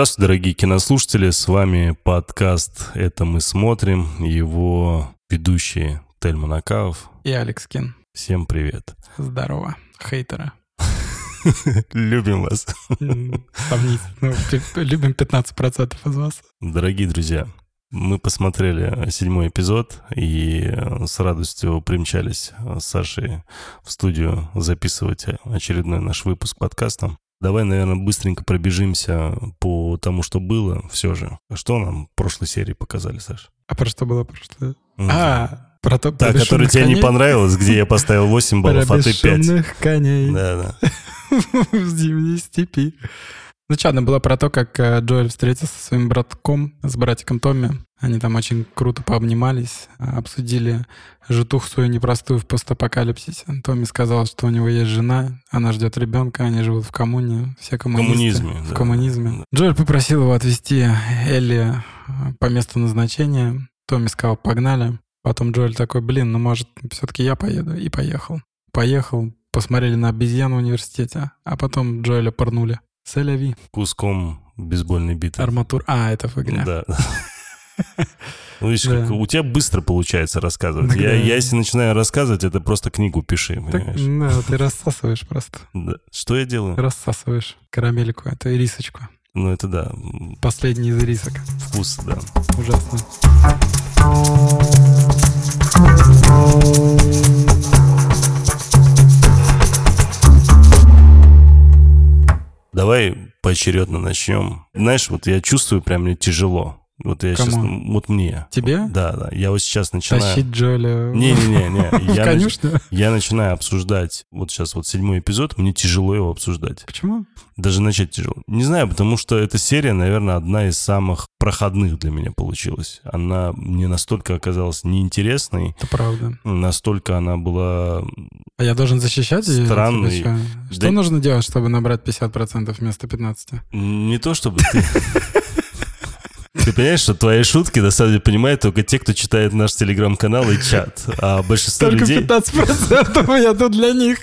Здравствуйте, дорогие кинослушатели, с вами подкаст «Это мы смотрим», его ведущие Тельма Накаов и Алекс Кин. Всем привет. Здорово, хейтеры. Любим вас. Сомнительно. Любим 15% из вас. Дорогие друзья, мы посмотрели седьмой эпизод и с радостью примчались с Сашей в студию записывать очередной наш выпуск подкаста. Давай, наверное, быстренько пробежимся по тому, что было все же. Что нам в прошлой серии показали, Саш? А про что было прошлое? Mm-hmm. А, про то, Та, которая тебе не понравилась, где я поставил 8 баллов, а ты 5. коней. Да, да. В зимней степи. Она была про то, как э, Джоэль встретился со своим братком, с братиком Томми. Они там очень круто пообнимались, обсудили житуху свою непростую в постапокалипсисе. Томми сказал, что у него есть жена, она ждет ребенка, они живут в коммуне, все коммунисты. Коммунизме, в да. коммунизме. Джоэль попросил его отвезти Элли э, по месту назначения. Томми сказал, погнали. Потом Джоэль такой, блин, ну может, все-таки я поеду. И поехал. Поехал, посмотрели на обезьяну в университете, а потом Джоэля порнули. Селяви. Куском бейсбольной биты. Арматур. А, это игре. Да. Ну, видишь, да. как, у тебя быстро получается рассказывать. я, я, если начинаю рассказывать, это просто книгу пиши, так, Да, ты рассасываешь просто. Да. Что я делаю? Рассасываешь карамельку, это рисочку. Ну, это да. Последний из рисок. Вкус, да. Ужасно. Давай поочередно начнем. Знаешь, вот я чувствую, прям мне тяжело. Вот я Кому? сейчас, вот мне. Тебе? Да, да. Я вот сейчас начинаю... Тащить Джоэля Не-не-не. Я, нач... я начинаю обсуждать, вот сейчас вот седьмой эпизод, мне тяжело его обсуждать. Почему? Даже начать тяжело. Не знаю, потому что эта серия, наверное, одна из самых проходных для меня получилась. Она мне настолько оказалась неинтересной. Это правда. Настолько она была... А я должен защищать ее? Странный. Что, что нужно делать, чтобы набрать 50% вместо 15%? Не то, чтобы ты... Ты понимаешь, что твои шутки на самом деле понимают только те, кто читает наш телеграм-канал и чат. А большинство только людей... Только 15% я тут для них.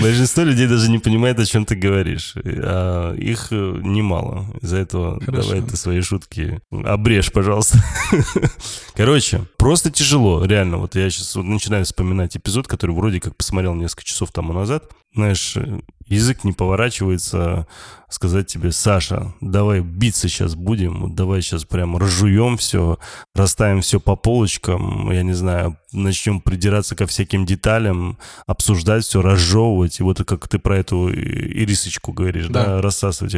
Большинство людей даже не понимает, о чем ты говоришь. А их немало. Из-за этого Хорошо. давай ты свои шутки обрежь, пожалуйста. Короче, просто тяжело, реально. Вот я сейчас вот начинаю вспоминать эпизод, который вроде как посмотрел несколько часов тому назад. Знаешь, язык не поворачивается сказать тебе, Саша, давай биться сейчас будем, давай сейчас прям разжуем все, расставим все по полочкам, я не знаю, начнем придираться ко всяким деталям, обсуждать все, разжевывать, и вот как ты про эту ирисочку говоришь, да, Да. рассасывать.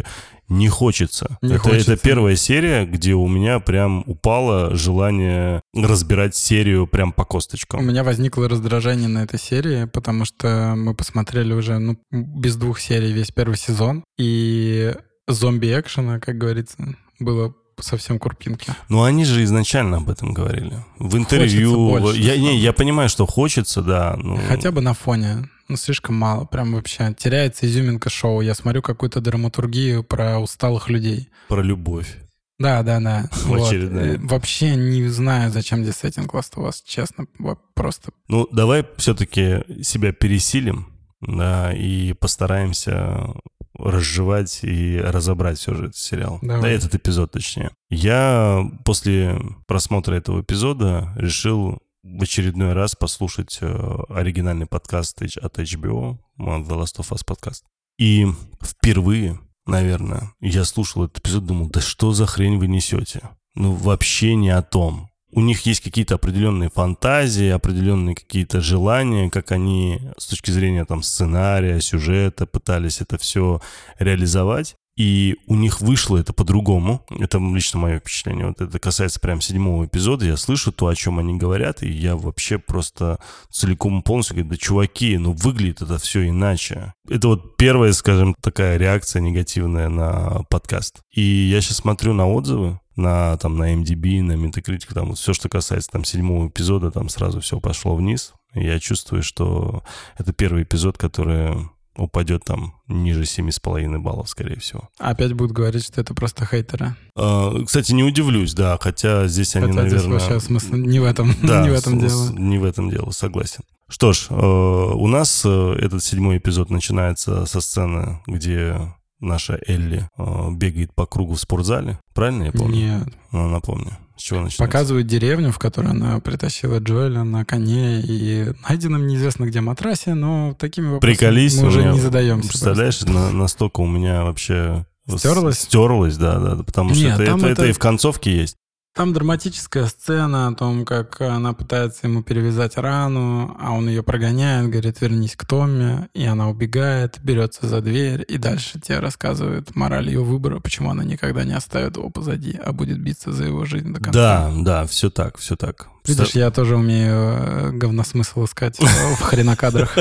Не хочется. Не это, хочется. это первая серия, где у меня прям упало желание разбирать серию прям по У косточкам. меня возникло раздражение на этой серии, потому что мы посмотрели уже ну, без двух серий весь первый сезон, и зомби-экшена, как говорится, было совсем курпинки. Ну, они же изначально об этом говорили. В интервью. Больше. я, не, я понимаю, что хочется, да. Ну, Хотя бы на фоне. Ну, слишком мало. Прям вообще теряется изюминка шоу. Я смотрю какую-то драматургию про усталых людей. про любовь. Да, да, да. Вот. Э, Вообще не знаю, зачем здесь сеттинг Last of Us, честно. Просто Ну, давай все-таки себя пересилим, да, и постараемся разжевать и разобрать все же этот сериал. Давай. Да, этот эпизод, точнее. Я после просмотра этого эпизода решил в очередной раз послушать э, оригинальный подкаст от HBO, э, The Last of Us подкаст. И впервые, наверное, я слушал этот эпизод, думал, да что за хрень вы несете? Ну, вообще не о том. У них есть какие-то определенные фантазии, определенные какие-то желания, как они с точки зрения там сценария, сюжета пытались это все реализовать. И у них вышло это по-другому. Это лично мое впечатление. Вот это касается прям седьмого эпизода. Я слышу то, о чем они говорят, и я вообще просто целиком полностью говорю, да чуваки, ну выглядит это все иначе. Это вот первая, скажем, такая реакция негативная на подкаст. И я сейчас смотрю на отзывы, на, там, на MDB, на Metacritic, там вот все, что касается там седьмого эпизода, там сразу все пошло вниз. И я чувствую, что это первый эпизод, который упадет там ниже 7,5 баллов, скорее всего. Опять будут говорить, что это просто хейтеры. А, Кстати, не удивлюсь, да, хотя здесь они, Хотя здесь наверное... вообще смысл не в этом, Да, не в этом дело. Не в этом дело, согласен. Что ж, э, у нас э, этот седьмой эпизод начинается со сцены, где наша Элли э, бегает по кругу в спортзале. Правильно я помню? Нет. Ну, напомню. С чего начинается? Показывают деревню, в которой она притащила Джоэля на коне и найденном неизвестно где матрасе, но такими вопросами Приколись, мы уже меня, не задаемся. Представляешь, на- настолько у меня вообще... Стерлось? Стерлось, да, да, потому что Нет, это, там это, это это- и в концовке есть. Там драматическая сцена о том, как она пытается ему перевязать рану, а он ее прогоняет, говорит, вернись к Томми, и она убегает, берется за дверь, и дальше тебе рассказывает мораль ее выбора, почему она никогда не оставит его позади, а будет биться за его жизнь до конца. Да, да, все так, все так. Видишь, я тоже умею э, говносмысл искать э, в хренокадрах.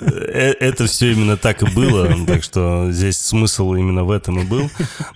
Э, Это все именно так и было, так что здесь смысл именно в этом и был.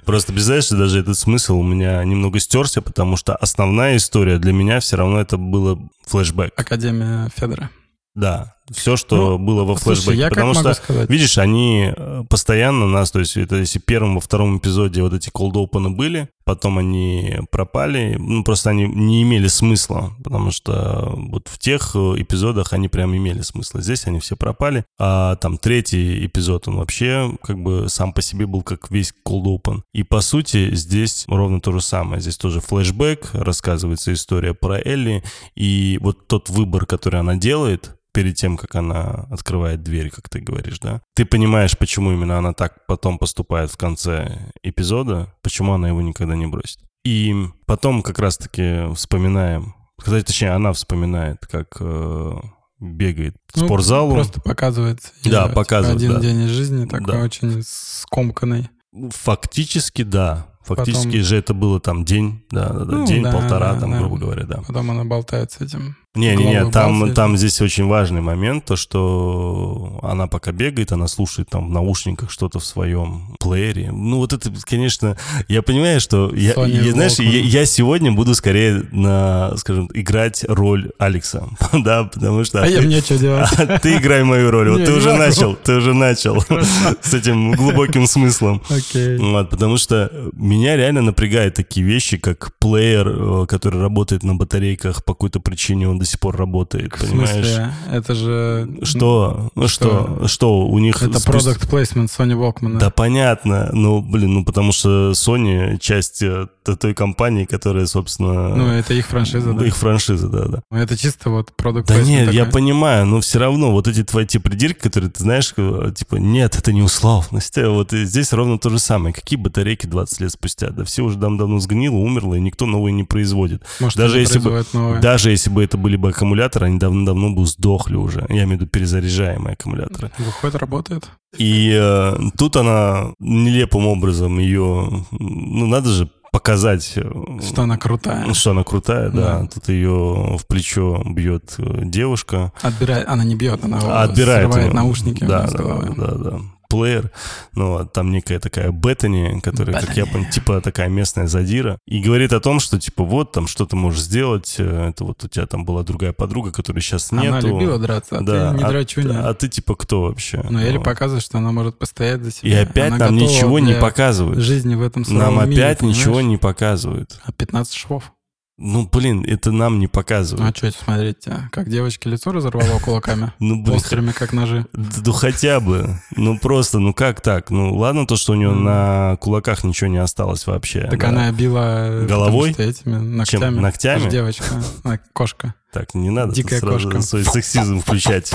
Просто, представляешь, даже этот смысл у меня немного стерся, потому что основная история для меня все равно это было флешбэк. Академия Федора. Да, все, что было во Слушай, флешбэке. я потому что, сказать? видишь, они э, постоянно нас, то есть это если в первом, во втором эпизоде вот эти cold open были, потом они пропали, ну просто они не имели смысла, потому что вот в тех э, эпизодах они прям имели смысл. Здесь они все пропали, а там третий эпизод, он вообще как бы сам по себе был как весь cold open. И по сути здесь ровно то же самое. Здесь тоже флешбэк, рассказывается история про Элли, и вот тот выбор, который она делает, перед тем, как она открывает дверь, как ты говоришь, да? Ты понимаешь, почему именно она так потом поступает в конце эпизода, почему она его никогда не бросит. И потом как раз-таки вспоминаем, кстати, точнее, она вспоминает, как э, бегает к Ну, спортзалу. Просто показывает. Да, её, типа, показывает, Один да. день из жизни такой Да. очень скомканный. Фактически, да. Фактически Потом- же это было там день, да, да, да, Ну, день, да, полтора, да, там, да. грубо говоря, да. Потом она болтает с этим. Не-не-не, Главы там, базы. там здесь очень важный момент, то, что она пока бегает, она слушает там в наушниках что-то в своем плеере. Ну, вот это, конечно, я понимаю, что я, Sony я, знаешь, я, я сегодня буду скорее на, скажем, играть роль Алекса, да, потому что... А я мне что делать? А ты играй мою роль. Вот Не, ты не уже могу. начал, ты уже начал с этим глубоким смыслом. Окей. Вот, потому что меня реально напрягают такие вещи, как плеер, э, который работает на батарейках по какой-то причине, он до сих пор работает, В понимаешь? смысле? Это же... Что? Ну что? Что? У них... Это продукт плейсмент Sony Walkman. Да понятно, ну блин, ну потому что Sony часть э, той компании, которая, собственно, Ну, это их франшиза, да. их франшиза, да, да. Ну, Это чисто вот продукт Да нет, я такой. понимаю, но все равно вот эти твои те придирки, которые ты знаешь, э, типа, нет, это не условность. Э, Вот здесь ровно то же самое. Какие батарейки 20 лет спустя? Да все уже давно сгнило, умерло, и никто новые не производит. Может, даже если бы- новые. Даже если бы это были бы аккумуляторы, они давно-давно бы сдохли уже. Я имею в виду перезаряжаемые аккумуляторы. Выходит, работает. И э, тут она нелепым образом ее... Ну, надо же показать... э, Что она крутая. что она крутая, да. Да. Тут ее в плечо бьет э, девушка. Отбирает, она не бьет, она отбирает срывает его. наушники да, да, головы. да, да, плеер, ну, а там некая такая Беттани, которая, как я понял, типа такая местная задира, и говорит о том, что, типа, вот, там, что ты можешь сделать, э, это вот у тебя там была другая подруга, которой сейчас нету. Она любила драться, а да, ты не а, драчуня. а ты, типа, кто вообще? Но Элли Вот. показывает, что она может постоять за себя. И опять Она нам ничего не показывают. Жизни в этом Нам суровом мире, опять ничего понимаешь? не показывают. А 15 швов. Ну, блин, это нам не Ну, а показывают. что смотрите, как девочке лицо разорвало кулаками? Ну, блин, Острыми, как ножи. Ну хотя бы. Ну просто, ну как так? Ну ладно то, что у нее на кулаках ничего не осталось вообще. Так она била... э, Головой? этими ногтями. ногтями? Это девочка, она кошка. Так, не надо Дикая кошка. свой сексизм включать.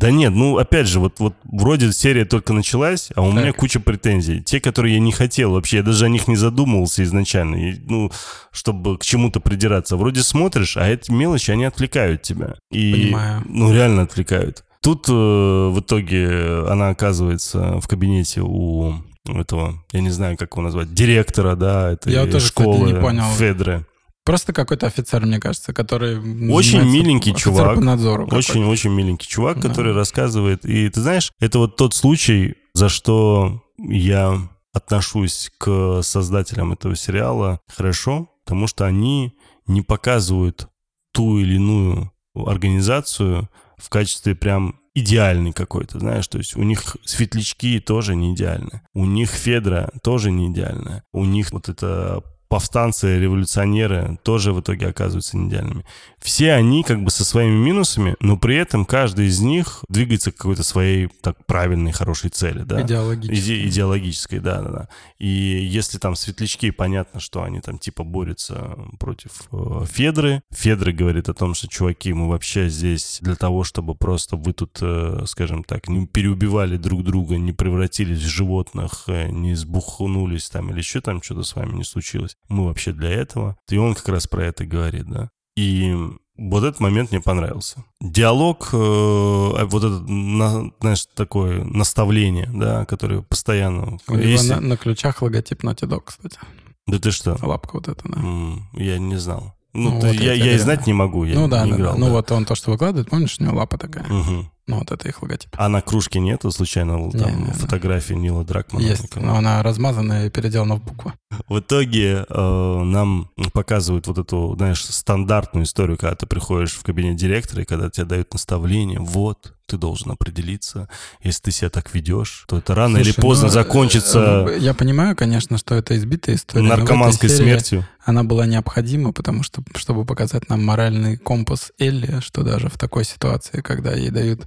Да нет, ну опять же, вот, вот вроде серия только началась, а у меня Так. куча претензий. Те, которые я не хотел вообще, я даже о них не задумывался изначально, и, ну, чтобы к чему-то придираться. Вроде смотришь, а эти мелочи, они отвлекают тебя. И, Понимаю. Ну, реально отвлекают. Тут э, в итоге она оказывается в кабинете у этого, я не знаю, как его назвать, директора, да, этой Я тоже, кстати, не понял. Федры. Просто какой-то офицер, мне кажется, который... Очень миленький чувак. по надзору. Очень-очень миленький чувак, Да. который рассказывает. И ты знаешь, это вот тот случай, за что я отношусь к создателям этого сериала хорошо, потому что они не показывают ту или иную организацию в качестве прям идеальный какой-то, знаешь, то есть у них светлячки тоже не идеальны, у них Федра тоже не идеальная, у них вот это повстанцы, революционеры тоже в итоге оказываются не идеальными. Все они как бы со своими минусами, но при этом каждый из них двигается к какой-то своей так правильной, хорошей цели, да? Идеологической. Иде- идеологической, да, да, да. И если там светлячки, понятно, что они там типа борются против э, Федры. Федры говорит о том, что, чуваки, мы вообще здесь для того, чтобы просто вы тут, э, скажем так, не переубивали друг друга, не превратились в животных, э, не сбухнулись там или еще там что-то с вами не случилось. Мы вообще для этого. И он как раз про это говорит, да. И вот этот момент мне понравился. Диалог, э, вот это, на, знаешь, такое наставление, да, которое постоянно... У него Если- на, на ключах логотип Naughty Dog, кстати. Да ты что? Лапка вот эта, да. М, Я не знал. Ну, Ну, ты- вот я, я и знать не могу, я ну да, не да, играл. да. Ну да. вот он то, что выкладывает, помнишь, у него лапа такая. Мгм. Ну вот это их логотип. А на кружке нету случайно там Не, не, не. фотографии Нила Дракмана? Есть, но она размазанная и переделана в букву. В итоге э, нам показывают вот эту, знаешь, стандартную историю, когда ты приходишь в кабинет директора, и когда тебе дают наставление, вот, ты должен определиться, если ты себя так ведешь, то это рано или Слушай, поздно ну, закончится э, Я понимаю, конечно, что это избитая история. наркоманской серии смертью. Она была необходима, потому что, чтобы показать нам моральный компас Элли, что даже в такой ситуации, когда ей дают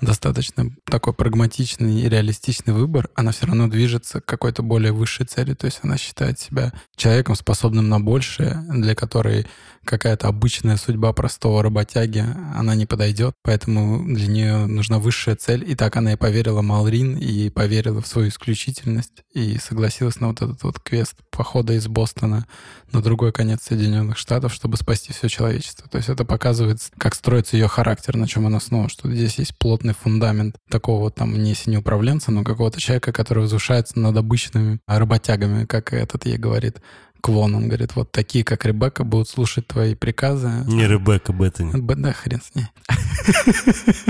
достаточно такой прагматичный и реалистичный выбор, она все равно движется к какой-то более высшей цели. То есть она считает себя человеком, способным на большее, для которой какая-то обычная судьба простого работяги, она не подойдет. Поэтому для нее нужна высшая цель. И так она и поверила Малрин, и поверила в свою исключительность, и согласилась на вот этот вот квест похода из Бостона на другой конец Соединенных Штатов, чтобы спасти все человечество. То есть это показывает, как строится ее характер, на чем она основана, что здесь есть плотный фундамент такого там не синеуправленца, но какого-то человека, который возвышается над обычными работягами, как этот ей говорит Квон. Он говорит, вот такие, как Ребекка, будут слушать твои приказы. Не Ребекка Беттани. Б- Да, хрен с ней.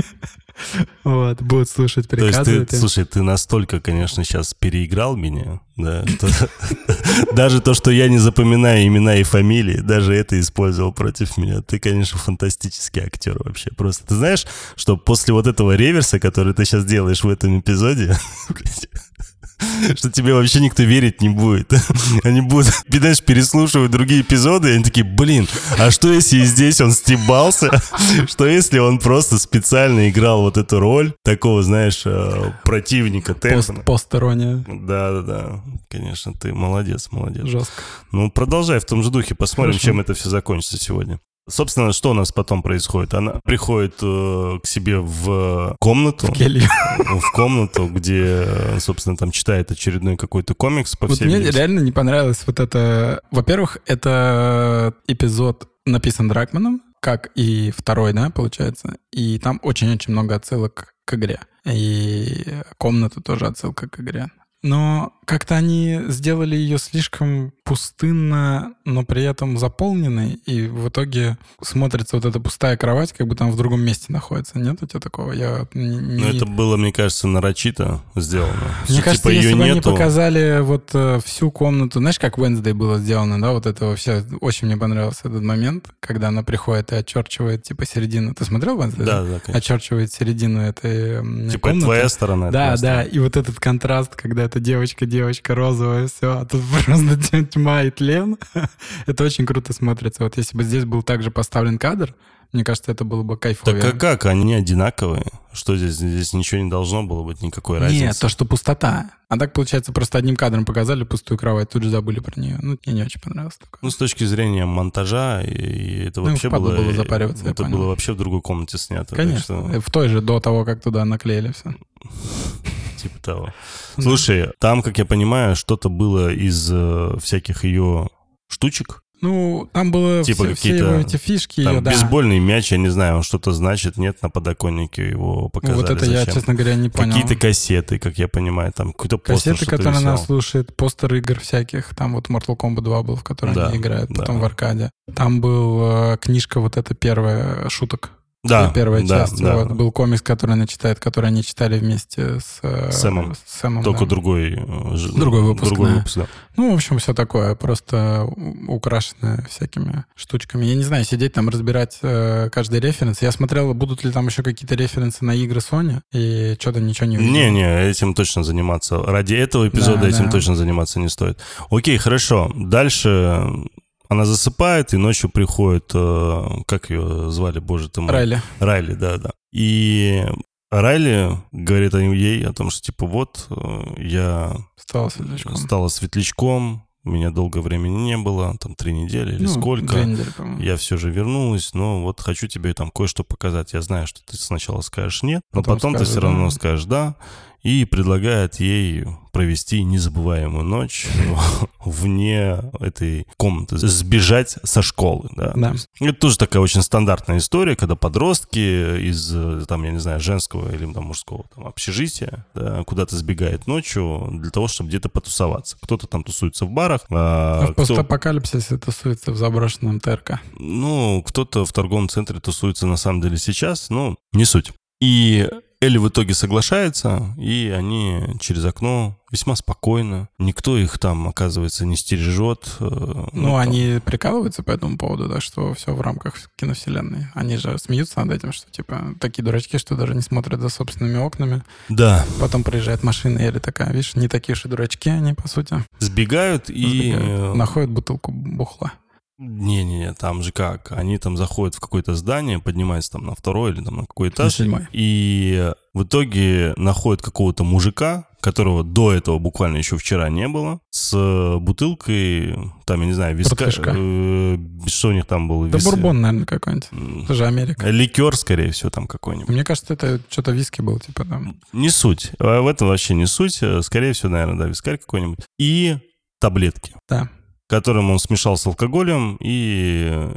Вот, будут слушать То есть приказы. ты, слушай, ты настолько, конечно, сейчас переиграл меня, да, даже то, что я не запоминаю имена и фамилии, даже это использовал против меня. Ты, конечно, фантастический актер вообще. Просто ты знаешь, что после вот этого реверса, который ты сейчас делаешь в этом эпизоде, что тебе вообще никто верить не будет. Они будут, знаешь, переслушивать другие эпизоды, и они такие, блин, а что если и здесь он стебался? Что если он просто специально играл вот эту роль такого, знаешь, э, противника Тенсона? посторонняя. Да-да-да, конечно, ты молодец, молодец. Жестко. Ну, продолжай в том же духе, посмотрим, Хорошо. чем это все закончится сегодня. Собственно, что у нас потом происходит? Она приходит э, к себе в комнату, Келью. в комнату, где, собственно, там читает очередной какой-то комикс, по Вот всей мне видимости. реально не понравилось вот это... Во-первых, это эпизод написан Дракманом, как и второй, да, получается. И там очень-очень много отсылок к игре. И комната тоже отсылка к игре. Но как-то они сделали ее слишком пустынно, но при этом заполненной, и в итоге смотрится вот эта пустая кровать, как бы там в другом месте находится. Нет у тебя такого? Я не- Ну, это было, мне кажется, нарочито сделано. Мне Что, кажется, типа, если бы они нету. показали вот э, всю комнату, знаешь, как Wednesday было сделано, да, вот это вообще очень мне понравился этот момент, когда она приходит и очерчивает типа середину. Ты смотрел Wednesday? Да, да, конечно. Очерчивает середину этой Типа, комнаты. твоя сторона. Да, да, и вот этот контраст, когда это девочка, девочка розовая, все, а тут просто тьма и тлен. это очень круто смотрится. Вот если бы здесь был также поставлен кадр, мне кажется, это было бы Так кайфовее. а как? Они одинаковые. Что здесь? Здесь ничего не должно было быть, никакой разницы. Нет, то, что пустота. А так, получается, просто одним кадром показали пустую кровать, тут же забыли про нее. Ну, мне не очень понравилось такое. Ну, с точки зрения монтажа, и, и это Ну, вообще было... было запариваться, Это было вообще в другой комнате снято. так Конечно. что, В той же, до того, как туда наклеили все. типа того. Слушай, там, как я понимаю, что-то было из э, всяких ее штучек. Ну, там было Типа все, все какие-то его эти фишки. Там её, да. бейсбольный мяч, я не знаю, он что-то значит, нет, на подоконнике его показали. вот это я, Зачем? честно говоря, не понял. Какие-то кассеты, как я понимаю, там какой-то постер, Кассеты, которые она висел. слушает, постер игр всяких. Там вот Mortal Kombat 2 был, в котором Да, они играют, потом да. в аркаде. Там был э, книжка вот эта первая шуток. Да, Первая да, часть. да. Вот, был комикс, который она читает, который они читали вместе с, э, Сэмом. с Сэмом, Только да. другой... э, Другой выпуск, Другой да. выпуск, да. Ну, в общем, все такое, просто украшенное всякими штучками. Я не знаю, сидеть там, разбирать э, каждый референс. Я смотрел, будут ли там еще какие-то референсы на игры Sony, и что-то ничего не увидел. Не-не, этим точно заниматься. Ради этого эпизода Да, этим да. точно заниматься не стоит. Окей, хорошо. Дальше она засыпает, и ночью приходит... э, Как ее звали, боже ты мой? Райли. Райли, да, да. И Райли говорит о- ей о том, что типа вот э, я Стал светлячком. стала светлячком, у меня долго времени не было, там три недели или Ну, сколько. Две недели, по-моему. Я все же вернулась, но вот хочу тебе там кое-что показать. Я знаю, что ты сначала скажешь нет, но Потом потом, ты скажешь все равно да. скажешь да. И предлагает ей провести незабываемую ночь вне этой комнаты, сбежать со школы. Да. Да. Это тоже такая очень стандартная история, когда подростки из, там, я не знаю, женского или там, мужского там, общежития да, куда-то сбегает ночью для того, чтобы где-то потусоваться. Кто-то там тусуется в барах, а, А в кто- постапокалипсисе тусуется в заброшенном ТРК. ну, кто-то в торговом центре тусуется на самом деле сейчас, ну, не суть. И Элли в итоге соглашается, и они через окно весьма спокойно. Никто их там, оказывается, не стережет. э, Ну, там- они прикалываются по этому поводу, так что все в рамках киновселенной. Они же смеются над этим, что типа такие дурачки, что даже не смотрят за собственными окнами. Да, Потом приезжает машина, и Элли такая, видишь, не такие уж и дурачки они, по сути. сбегают и... Сбегают. э, Находят бутылку бухла. Не-не-не, там же как? Они там заходят в какое-то здание, поднимаются там на второй или там на какой На этаж, седьмой. и в итоге находят какого-то мужика, которого до этого буквально еще вчера не было, с бутылкой, там, я не знаю, виска... Э, что у них там было? Да Вис- бурбон, наверное, какой-нибудь. М, Это же Америка. Ликер, скорее всего, там какой-нибудь. Мне кажется, это что-то виски был, типа там. Не суть. А В этом вообще не суть. Скорее всего, наверное, да, вискарь какой-нибудь. И таблетки. Да. Которым он смешал с алкоголем, и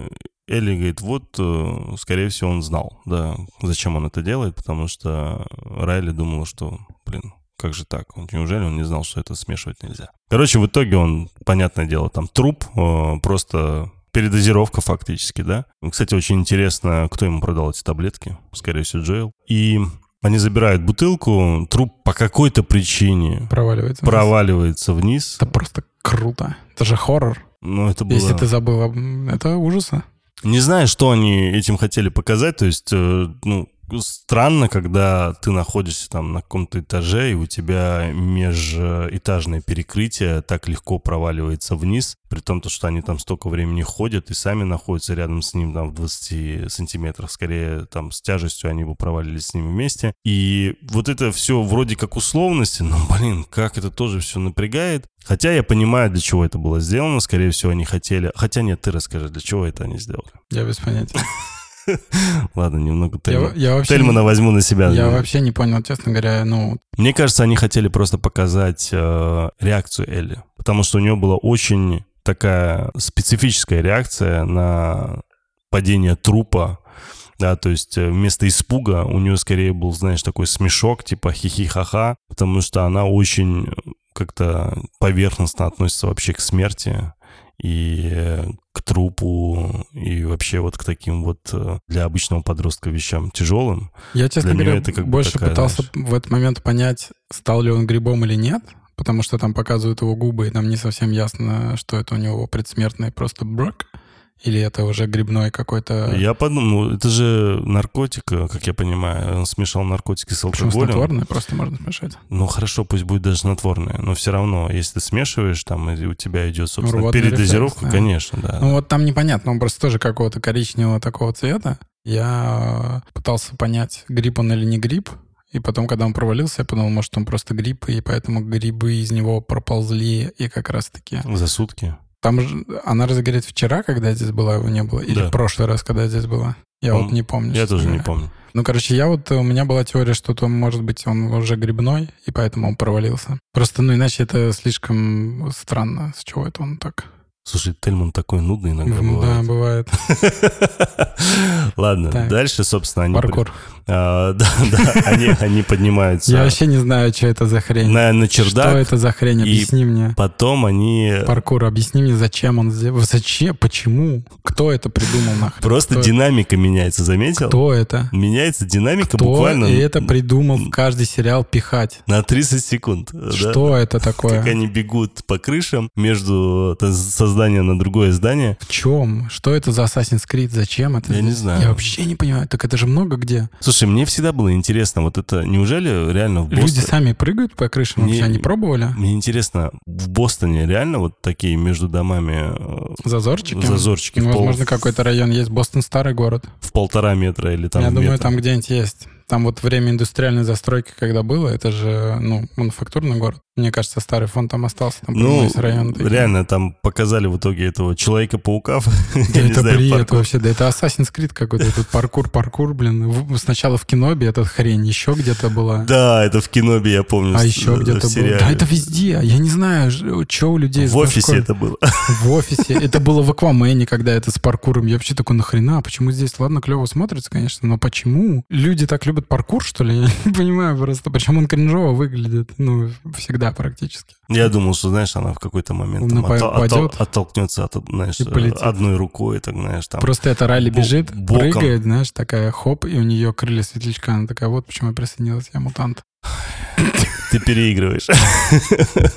Элли говорит, вот, э, скорее всего, он знал, да, зачем он это делает, потому что Райли думала, что, блин, как же так? Неужели он не знал, что это смешивать нельзя? Короче, в итоге он, понятное дело, там труп, э, просто передозировка фактически, да. Кстати, очень интересно, кто ему продал эти таблетки. Скорее всего, Джоэл. И они забирают бутылку, труп по какой-то причине Проваливается. проваливается вниз. Это просто круто. Это же хоррор. Ну, это было... Если ты забыл, это ужаса. Не знаю, что они этим хотели показать. То есть, э, ну, странно, когда ты находишься там на каком-то этаже, и у тебя межэтажное перекрытие так легко проваливается вниз, при том, то, что они там столько времени ходят и сами находятся рядом с ним там в 20 сантиметрах. Скорее, там с тяжестью они бы провалились с ним вместе. И вот это все вроде как условности, но, блин, как это тоже все напрягает. Хотя я понимаю, для чего это было сделано. Скорее всего, они хотели... Хотя нет, ты расскажи, для чего это они сделали. Я без понятия. Ладно, немного Тельма. я вообще, Тельмана возьму на себя. я вообще не понял, честно говоря, ну, Мне кажется, они хотели просто показать э, реакцию Элли. Потому что у нее была очень такая специфическая реакция на падение трупа. Да, то есть э, вместо испуга у нее скорее был, знаешь, такой смешок, типа хихи-ха-ха, потому что она очень как-то поверхностно относится вообще к смерти и к трупу, и вообще вот к таким вот э, для обычного подростка вещам тяжелым. я, честно Для говоря, это как больше такая, пытался знаешь- в этот момент понять, стал ли он грибом или нет, потому что там показывают его губы, и там не совсем ясно, что это у него предсмертный просто брак, или это уже грибной какой-то... Я подумал, ну, это же наркотик, как я понимаю. Он смешал наркотики с Почему алкоголем. снотворное просто можно смешать? Ну хорошо, пусть будет даже снотворное, но все равно, если ты смешиваешь, там и у тебя идет, собственно, Рвотный передозировка, рефлекс, да. конечно, да. Ну вот там непонятно, он просто тоже какого-то коричневого такого цвета. Я пытался понять, гриб он или не гриб. И потом, когда он провалился, я подумал, может, он просто гриб, и поэтому грибы из него проползли, и как раз-таки... За сутки. Там же... Она раз говорит, вчера, когда здесь была, его не было? Или Да. в прошлый раз, когда здесь была? Я Пом- вот не помню. Я тоже не помню. Ну, короче, я вот... У меня была теория, что то, может быть, он уже грибной, и поэтому он провалился. Просто, ну, иначе это слишком странно. С чего это он так? Слушай, Тельман такой нудный иногда М, Да, бывает. бывает. Ладно, Так. дальше, собственно, они... Паркур. А, да, да, они, они поднимаются Я вообще не знаю, что это за хрень. на, на чердак. Что это за хрень? Объясни мне. Потом они... Паркур, объясни мне, зачем он сделал. Зачем? Почему? Кто это придумал нахрен? Просто Кто, динамика меняется, заметил? Кто это? Меняется динамика Кто буквально и это придумал в каждый сериал пихать? на 30 секунд. да? Что это такое? Как они бегут по крышам между со здания на другое здание. В чем? Что это за Assassin's Creed? Зачем это? Я не знаю. Я вообще не понимаю. Так это же много где. Слушай, мне всегда было интересно, вот это неужели реально в Люди Бостоне... сами прыгают по крышам Не- вообще? Они пробовали? Мне интересно, в Бостоне реально вот такие между домами э, Зазорчики? зазорчики Ну, пол- возможно, какой-то район есть. Бостон старый город. в полтора метра или там Я думаю, метр? там где-нибудь есть. Там вот время индустриальной застройки, когда было, это же, ну, мануфактурный город. Мне кажется, старый фонд там остался. Там Ну, такие. реально, там показали в итоге этого Человека-паука. Да это знаю, бред паркур. вообще, да это Assassin's Creed какой-то, этот паркур, паркур, блин. Сначала в Кинобе эта хрень, еще где-то была. Да, это в Кинобе, я помню. А еще в где-то было. Да, это везде. Я не знаю, что у людей В офисе это было. В офисе. Это было в Аквамене, когда это с паркуром. Я вообще такой, нахрена? Почему здесь? Ладно, клево смотрится, конечно, но почему? Люди так любят паркур, что ли? Я не понимаю просто. Причем он кринжово выглядит. Ну, всегда практически. Я думал, что, знаешь, она в какой-то момент там, Ну, оттол- пойдет. оттол- оттолкнется от, знаешь, одной рукой, так, знаешь, там. Просто эта Райли бо- бежит, боком. прыгает, знаешь, такая хоп, и у нее крылья светлячка. Она такая, вот почему я присоединилась, я мутант. Ты переигрываешь.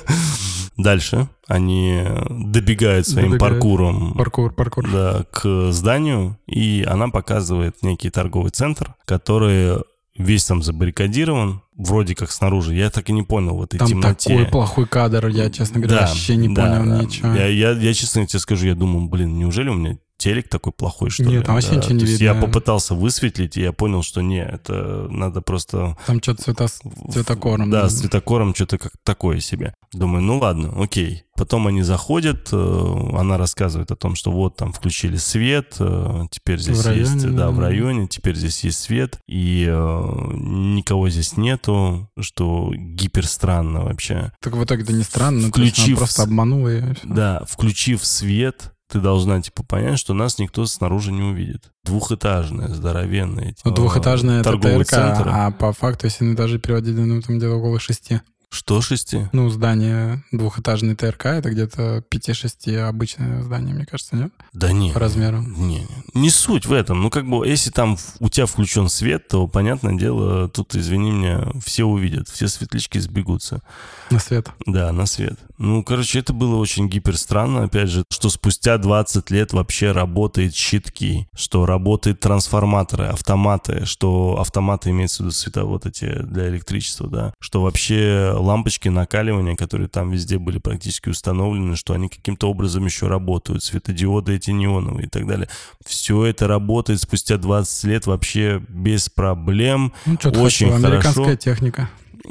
Дальше они добегают своим Добегают. паркуром Паркур, паркур. да, к зданию, и она показывает некий торговый центр, который весь там забаррикадирован, вроде как снаружи. Я так и не понял в этой Там темноте. такой плохой кадр, я, честно говоря, Да, вообще не да, понял да. ничего. Я, я, я, честно тебе скажу, я думал, блин, неужели у меня телек такой плохой, что ли? Нет, там вообще ничего не То видно. Я попытался высветлить, и я понял, что не, это надо просто... Там что-то цвета, цветокором. Да, с цветокором что-то как такое себе. Думаю, ну ладно, окей. Потом они заходят, э, она рассказывает о том, что вот там включили свет, э, теперь здесь В районе, есть, да, в да. районе, теперь здесь есть свет, и э, никого здесь нету, что гипер странно вообще. Так в итоге-то не странно, Включив просто обманула ее. Да, включив свет, ты должна, типа, понять, что нас никто снаружи не увидит. Двухэтажная, здоровенная. Ну, двухэтажная это ТРК, центр. а по факту, если на этажи переводить, ну, там где-то около шести. Что шести? Ну, здание двухэтажный ТРК, это где-то 5-6 обычное здание, мне кажется, нет? Да нет. По размеру. Не, не, не суть в этом. Ну, как бы, если там у тебя включен свет, то, понятное дело, тут, извини меня, все увидят, все светлячки сбегутся. На свет. Да, на свет. Ну, короче, это было очень гиперстранно, опять же, что спустя 20 лет вообще работают щитки, что работают трансформаторы, автоматы, что автоматы имеются в виду света вот эти для электричества, да, что вообще лампочки накаливания, которые там везде были практически установлены, что они каким-то образом еще работают, светодиоды эти неоновые и так далее. Все это работает спустя 20 лет вообще без проблем. Ну, что-то Очень хотел, американская хорошо. техника.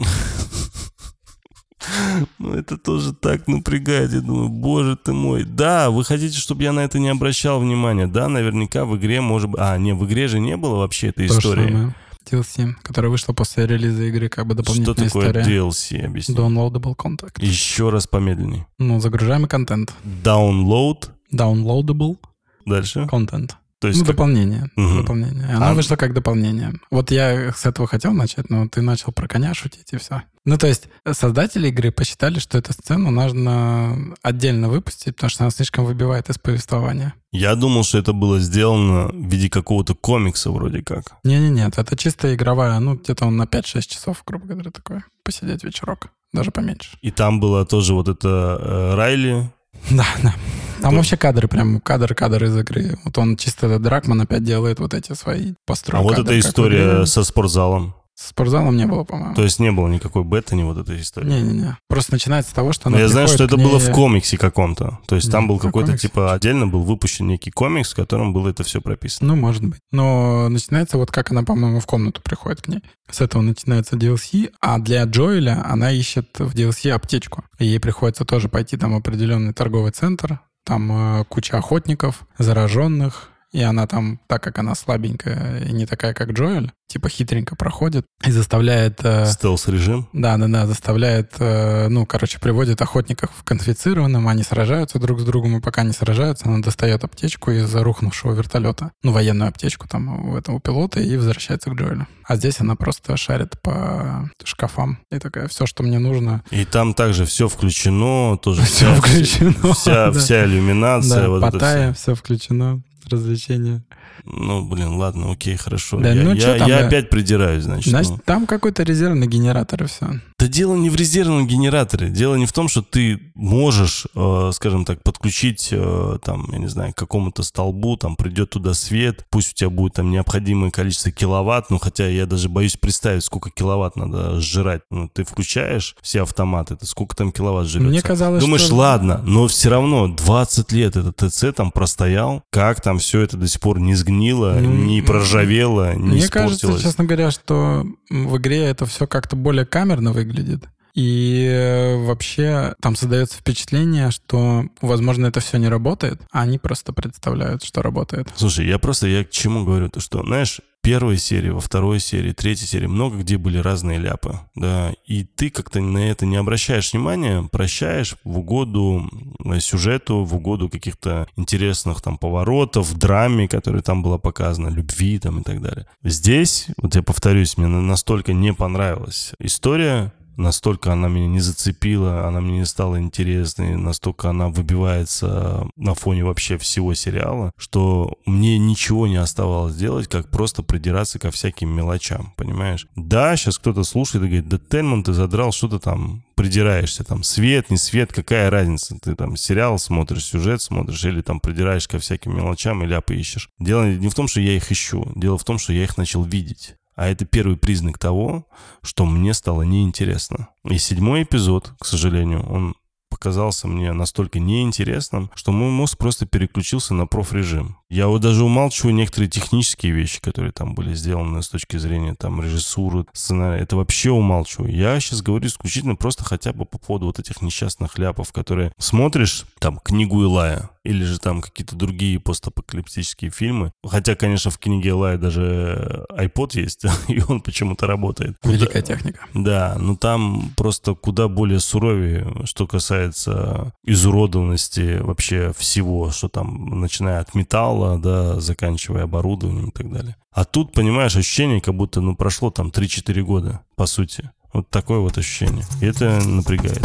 Ну, это тоже так напрягает. Я думаю, боже ты мой. Да, вы хотите, чтобы я на это не обращал внимания? Да, наверняка в игре может быть... А, не, в игре же не было вообще этой То истории. самое. DLC, которая вышла после релиза игры, как бы Что дополнительная такое история. DLC, объясни. Downloadable content. Еще раз помедленней. Ну, загружаемый контент. Download. Downloadable Дальше. content. То есть Ну, как- дополнение. Мгм. дополнение. Она А- вышла как дополнение. Вот я с этого хотел начать, но ты начал про коня шутить, и все. Ну, то есть создатели игры посчитали, что эту сцену нужно отдельно выпустить, потому что она слишком выбивает из повествования. Я думал, что это было сделано в виде какого-то комикса вроде как. Не-не-нет, это чисто игровая, ну, где-то он на 5-6 часов, грубо говоря, такой, посидеть вечерок, даже поменьше. И там была тоже вот эта э, Райли. Да, да. Там То- вообще кадры, прям кадр-кадр из игры. Вот он чисто Дракман опять делает вот эти свои постройки. А вот эта история со спортзалом. С спортзалом не было, по-моему. То есть не было никакой бета, ни вот этой истории. Не-не-не. Просто начинается с того, что она я знаю, что это к было ней- в комиксе каком-то. То есть там Ну, был какой-то, комиксе. типа, отдельно был выпущен некий комикс, в котором было это все прописано. Ну, может быть. Но начинается вот как она, по-моему, в комнату приходит к ней. С этого начинается DLC, а для Джоэля она ищет в DLC аптечку. И ей приходится тоже пойти там в определенный торговый центр, там э, куча охотников, зараженных, и она там, так как она слабенькая и не такая, как Джоэль, типа хитренько проходит и заставляет... Э, Стелс-режим? Да-да-да, заставляет, э, ну, короче, приводит охотников в конфицированном, они сражаются друг с другом, и пока не сражаются, она достает аптечку из рухнувшего вертолета, ну, военную аптечку там у этого пилота, и возвращается к Джоэлю. А здесь она просто шарит по шкафам и такая, все, что мне нужно. И там также все включено, тоже все вся, включено. Вся, да. вся иллюминация. Да, вот Паттайя, это все включено, развлечения. Ну, блин, ладно, окей, хорошо. Да, я ну я, там, я да? опять придираюсь, значит. Значит, ну. там какой-то резервный генератор и все. Да дело не в резервном генераторе. Дело не в том, что ты можешь, э, скажем так, подключить, э, там, я не знаю, к какому-то столбу, там придет туда свет, пусть у тебя будет там необходимое количество киловатт, ну, хотя я даже боюсь представить, сколько киловатт надо сжирать. Ну, ты включаешь все автоматы, это сколько там киловатт жрется. Мне казалось, Думаешь, что... ладно, но все равно 20 лет этот ТЦ там простоял, как там все это до сих пор не сгнило, Ну, не проржавело, не Мне испортилось. кажется, честно говоря, что в игре это все как-то более камерно выглядит. И э, вообще там создается впечатление, что, возможно, это все не работает, а они просто представляют, что работает. Слушай, я просто, я к чему говорю, то что, знаешь, первой серии, во второй серии, третьей серии много где были разные ляпы, да, и ты как-то на это не обращаешь внимания, прощаешь в угоду э, сюжету, в угоду каких-то интересных там поворотов, драме, которая там была показана, любви там и так далее. Здесь, вот я повторюсь, мне на- настолько не понравилась история, настолько она меня не зацепила, она мне не стала интересной, настолько она выбивается на фоне вообще всего сериала, что мне ничего не оставалось делать, как просто придираться ко всяким мелочам, понимаешь? Да, сейчас кто-то слушает и говорит, да Тельман, ты задрал, что ты там придираешься, там, свет, не свет, какая разница? Ты там сериал смотришь, сюжет смотришь, или там придираешь ко всяким мелочам, или ляпы ищешь. Дело не в том, что я их ищу, дело в том, что я их начал видеть. А это первый признак того, что мне стало неинтересно. И седьмой эпизод, к сожалению, он показался мне настолько неинтересным, что мой мозг просто переключился на профрежим. Я вот даже умалчиваю некоторые технические вещи, которые там были сделаны с точки зрения там режиссуры, сценария. Это вообще умалчиваю. Я сейчас говорю исключительно просто хотя бы по поводу вот этих несчастных ляпов, которые смотришь там книгу Илая или же там какие-то другие постапокалиптические фильмы. Хотя, конечно, в книге Илая даже iPod есть, и он почему-то работает. Великая техника. Да, но там просто куда более суровее, что касается изуродованности вообще всего, что там, начиная от металла, да, заканчивая оборудованием и так далее. А тут, понимаешь, ощущение, как будто, ну, прошло там 3-4 года, по сути. Вот такое вот ощущение. И это напрягает.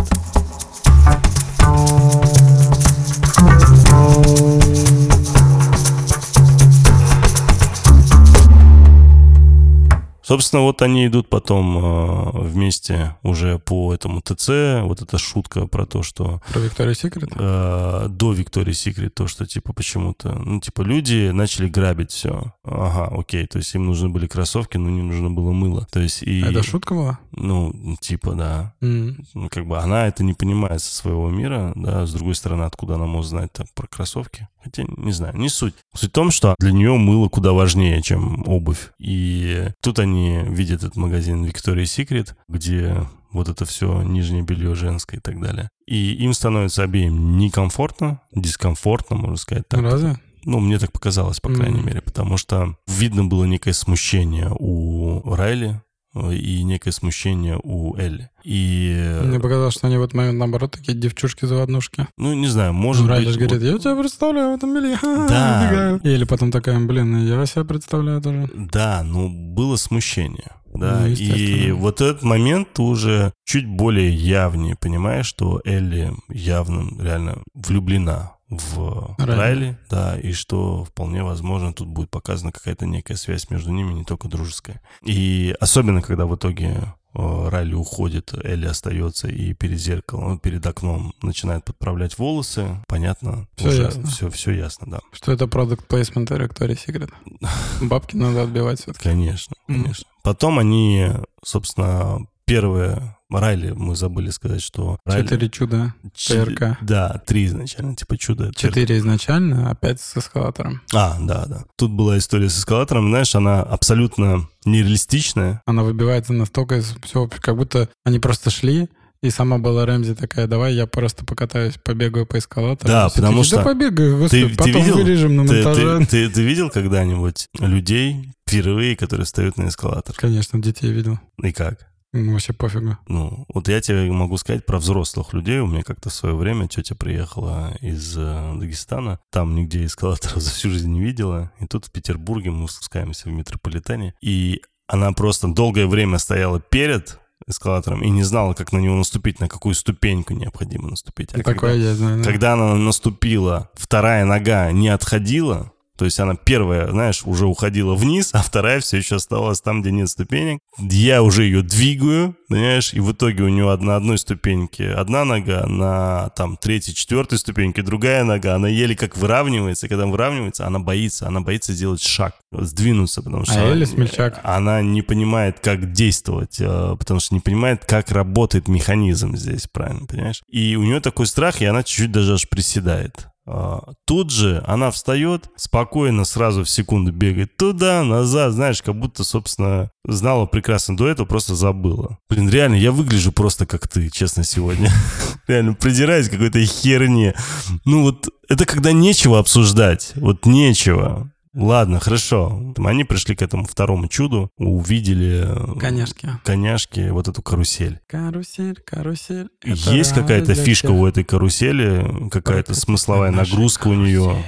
Música Собственно, вот они идут потом э, вместе уже по этому ТЦ. Вот эта шутка про то, что Про Викторию Секрет? э, до Виктории Секрет, то, что типа почему-то, ну, типа люди начали грабить все. Ага, окей, то есть им нужны были кроссовки, но не нужно было мыло. То есть и... А Это шутка была? Ну, типа, да. Ну, как бы она это не понимает со своего мира, да, с другой стороны, откуда она может знать там про кроссовки. Хотя, не знаю, не суть. Суть в том, что для нее мыло куда важнее, чем обувь. И тут они видят этот магазин Victoria's Secret, где вот это все нижнее белье женское и так далее. И им становится обеим некомфортно, дискомфортно, можно сказать так. Разве? Ну, мне так показалось, по крайней Мгм. мере, потому что видно было некое смущение у Райли и некое смущение у Элли. И, Мне показалось, что они в этот момент, наоборот, такие девчушки-заводнушки. ну, не знаю, может Ну, быть... Говорит, я тебя представляю в этом ха-ха, Да. убегаю». Или потом такая, блин, я себя представляю тоже. Да, но было смущение. Да, Ну, и вот этот момент ты уже чуть более явнее понимаешь, что Элли явно реально влюблена в Райли. Да, и что вполне возможно тут будет показана какая-то некая связь между ними, не только дружеская. И особенно, когда в итоге э, Райли уходит, Элли остается и перед зеркалом, ну, перед окном начинает подправлять волосы, понятно, Всё уже ясно. Все, все ясно, да. Что это продукт плейсмента Виктории Секрет. Бабки надо отбивать все-таки. Конечно, конечно. Потом они, собственно, первые... Райли, мы забыли сказать, что... Райли- Четыре чуда. Ч- ТРК. Да, три изначально, типа чудо. Четыре изначально, а пять с эскалатором. А, да, да. Тут была история с эскалатором, знаешь, она абсолютно нереалистичная. Она выбивается настолько из всего, как будто они просто шли, И сама была Рэмзи такая, давай я просто покатаюсь, побегаю по эскалатору. Да, потому что Да побегаю, господи, ты, ты потом видел, вырежем на ты, монтаже. ты- ты- ты видел когда-нибудь людей впервые, которые встают на эскалатор? Конечно, детей видел. И как? Ну, вообще пофигу. Ну, вот я тебе могу сказать про взрослых людей. У меня как-то в свое время тетя приехала из э, Дагестана. Там нигде эскалатора за всю жизнь не видела. И тут в Петербурге мы спускаемся в метрополитене. И она просто долгое время стояла перед эскалатором и не знала, как на него наступить, на какую ступеньку необходимо наступить. А когда- Такое я знаю. да. когда она наступила, вторая нога не отходила, то есть она первая, знаешь, уже уходила вниз, а вторая все еще оставалась там, где нет ступенек. Я уже ее двигаю, понимаешь, и в итоге у нее на одной ступеньке одна нога, на там третьей, четвертой ступеньке другая нога, она еле как выравнивается, и когда выравнивается, она боится, она боится сделать шаг, сдвинуться, потому что А она- Элли смельчак. она не понимает, как действовать, э, потому что не понимает, как работает механизм здесь, правильно, понимаешь? И у нее такой страх, и она чуть-чуть даже аж приседает. А, Тут же она встает, спокойно сразу в секунду бегает туда, назад, знаешь, как будто, собственно, знала прекрасно до этого, просто забыла. Блин, реально, я выгляжу просто как ты, честно, сегодня. Реально, придираюсь какой-то херне. Ну вот, это когда нечего обсуждать, вот нечего. Ладно, хорошо. Они пришли к этому второму чуду, увидели э, Коняшки. коняшки, вот эту карусель. Карусель, карусель. это Есть какая-то фишка всех. у этой карусели, какая-то смысловая нагрузка у нее. карусели.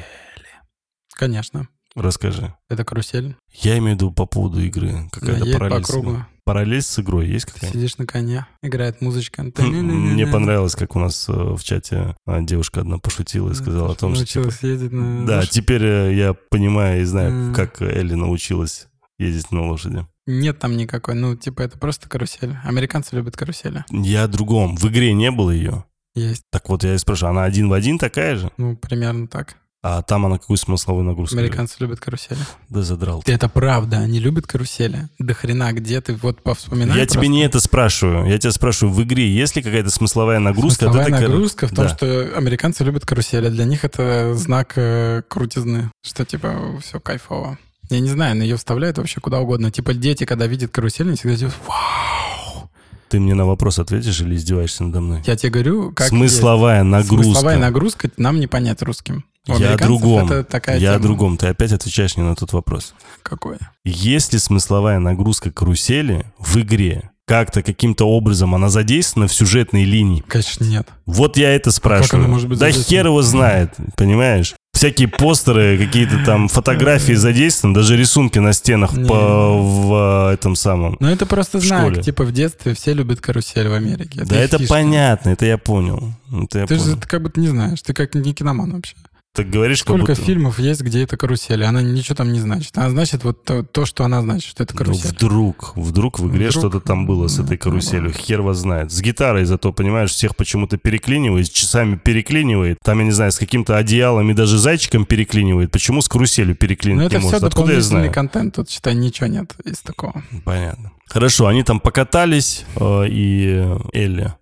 Конечно. Расскажи. Это карусель. Я имею в виду по поводу игры. Какая-то по параллель. с- кругу. Параллель с игрой есть какая-то? сидишь на коне, играет музычка. Мне понравилось, как у нас э, в чате а, девушка одна пошутила и сказала о том, что... типа, ездить на Да, теперь э, я понимаю и знаю, как Элли научилась ездить на лошади. Нет там никакой. Ну, типа, это просто карусель. Американцы любят карусели. Я о другом. В игре не было ее. Есть. Так вот, я и спрашиваю, она один в один такая же? Ну, примерно так. А там она какую смысловую нагрузку? Американцы любят карусели. Да задрал. ты. Это правда, они любят карусели. До хрена, где ты вот повспоминай Я тебе просто. не это спрашиваю. Я тебя спрашиваю, в игре есть ли какая-то смысловая нагрузка? Смысловая кар- нагрузка в том, Да. что американцы любят карусели. Для них это знак э, крутизны, что типа все кайфово. Я не знаю, но ее вставляют вообще куда угодно. Типа дети, когда видят карусель, они всегда делают «Вау!» Ты мне на вопрос ответишь или издеваешься надо мной? Я тебе говорю, как Смысловая есть. нагрузка. Смысловая нагрузка нам не понять русским. У Я о другом. Это такая Я о тема. другом. Ты опять отвечаешь не на тот вопрос. Какой? Есть ли смысловая нагрузка карусели в игре? Как-то каким-то образом она задействована в сюжетной линии? Конечно, нет. Вот я это спрашиваю. она может быть да хер его знает, понимаешь? Всякие постеры, какие-то там фотографии задействованы, даже рисунки на стенах Не. по, в э, этом самом. Но это просто знак. школе. Типа в детстве все любят карусель в Америке. да их это фишка. понятно, это я понял. Это я Ты понял. же как будто не знаешь. Ты как не киноман вообще. Так говоришь, Сколько как будто... фильмов есть, где это карусель? Она ничего там не значит. Она значит вот то, то, что она значит, что это Ну, карусель. вдруг, вдруг в игре Вдруг, что-то там было с этой ну, каруселью. ну, Хер вас знает. С гитарой зато, понимаешь, всех почему-то переклинивает, часами переклинивает. Там, я не знаю, с каким-то одеялом и даже зайчиком переклинивает. Почему с каруселью Но переклинить Ну, это не все может? Откуда я знаю? контент. Тут, считай, ничего нет из такого. Понятно. Хорошо, они там покатались, э, и Элли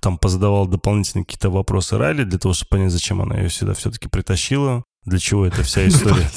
там позадавал дополнительные какие-то вопросы Райли для того, чтобы понять, зачем она ее сюда все-таки притащила. Для чего эта вся история?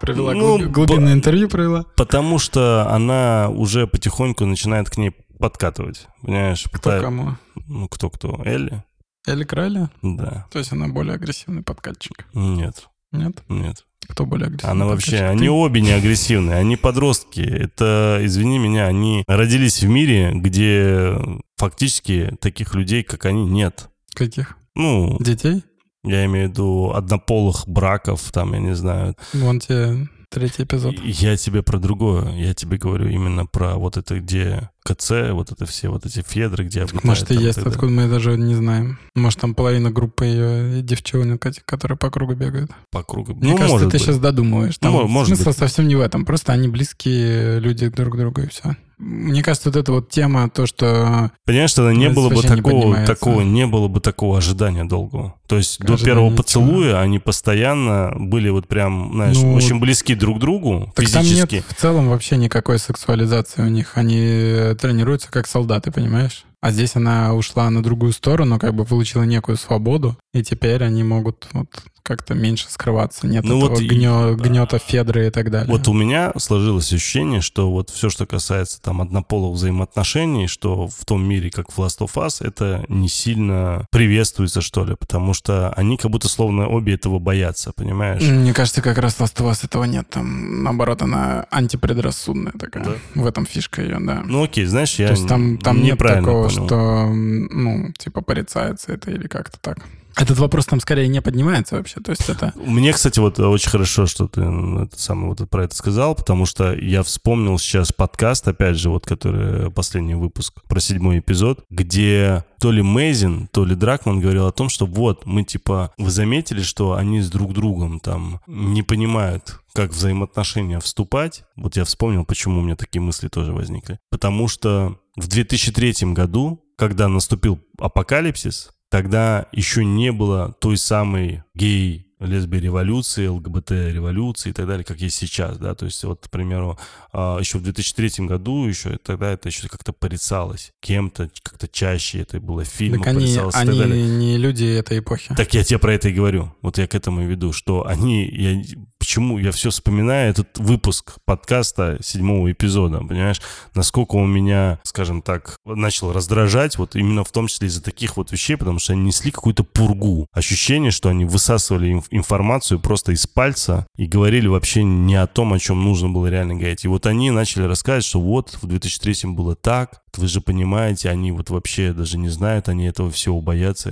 Провела Ну, глуби- глубинное интервью провела. Потому что она уже потихоньку начинает к ней подкатывать. Понимаешь? Кто кому? Ну, кто-кто? Элли? Элли Крайли? Да. То есть она более агрессивный подкатчик. Нет, Нет? нет. Кто более агрессивный Она вообще, они Ты? обе не агрессивные, они подростки. Это, извини меня, они родились в мире, где фактически таких людей, как они, нет. Каких? Ну, Детей? я имею в виду однополых браков, там, я не знаю. Вон тебе третий эпизод. Я тебе про другое. Я тебе говорю именно про вот это, где КЦ, вот это все, вот эти федры, где обитают. Может, и там есть, далее. откуда мы даже не знаем. Может, там половина группы ее девчонок, которые по кругу бегают. По кругу. Мне ну, кажется, может ты быть. сейчас додумываешь. Там Мо- может смысл быть. совсем не в этом. Просто они близкие люди друг к другу, и все. Мне кажется, вот эта вот тема, то, что... Понимаешь, тогда не было бы вообще не такого, такого, не было бы такого ожидания долгого. То есть до Ожидания первого чего? поцелуя они постоянно были вот прям, знаешь, Ну, очень близки друг к другу Так там физически. нет в целом вообще никакой сексуализации у них. Они э, тренируются как солдаты, понимаешь? А здесь она ушла на другую сторону, как бы получила некую свободу. И теперь они могут вот как-то меньше скрываться, нет Ну этого вот и- гнё- гнета Федры и так далее. Вот у меня сложилось ощущение, что вот все, что касается там однополых взаимоотношений, что в том мире, как в Last of Us, это не сильно приветствуется, что ли, потому что они как будто словно обе этого боятся, понимаешь? Мне кажется, как раз Last of Us этого нет. Там, наоборот, она антипредрассудная такая. Да? В этом фишка ее, да. Ну окей, знаешь, я То есть там, там нет такого, понял. что, ну, типа, порицается это или как-то так. Этот вопрос там скорее не поднимается вообще. То есть это... Мне, кстати, вот очень хорошо, что ты это самое вот про это сказал, потому что я вспомнил сейчас подкаст, опять же, вот который последний выпуск про седьмой эпизод, где то ли Мейзин, то ли Дракман говорил о том, что вот мы типа вы заметили, что они с друг другом там не понимают, как взаимоотношения вступать. Вот я вспомнил, почему у меня такие мысли тоже возникли. Потому что в 2003 году, когда наступил апокалипсис, тогда еще не было той самой гей лесбий революции, ЛГБТ революции и так далее, как есть сейчас, да, то есть вот, к примеру, а, еще в 2003 году еще тогда это еще как-то порицалось кем-то, как-то чаще это было в фильмах, так они, порицалось и так они далее. не люди этой эпохи. Так я тебе про это и говорю. Вот я к этому и веду, что они... Я, почему я все вспоминаю этот выпуск подкаста седьмого эпизода, понимаешь? Насколько он меня, скажем так, начал раздражать, вот именно в том числе из-за таких вот вещей, потому что они несли какую-то пургу. Ощущение, что они высасывали инф- информацию просто из пальца и говорили вообще не о том, о чем нужно было реально говорить. И вот они начали рассказывать, что вот в 2003 было так, вы же понимаете, они вот вообще даже не знают, они этого всего боятся.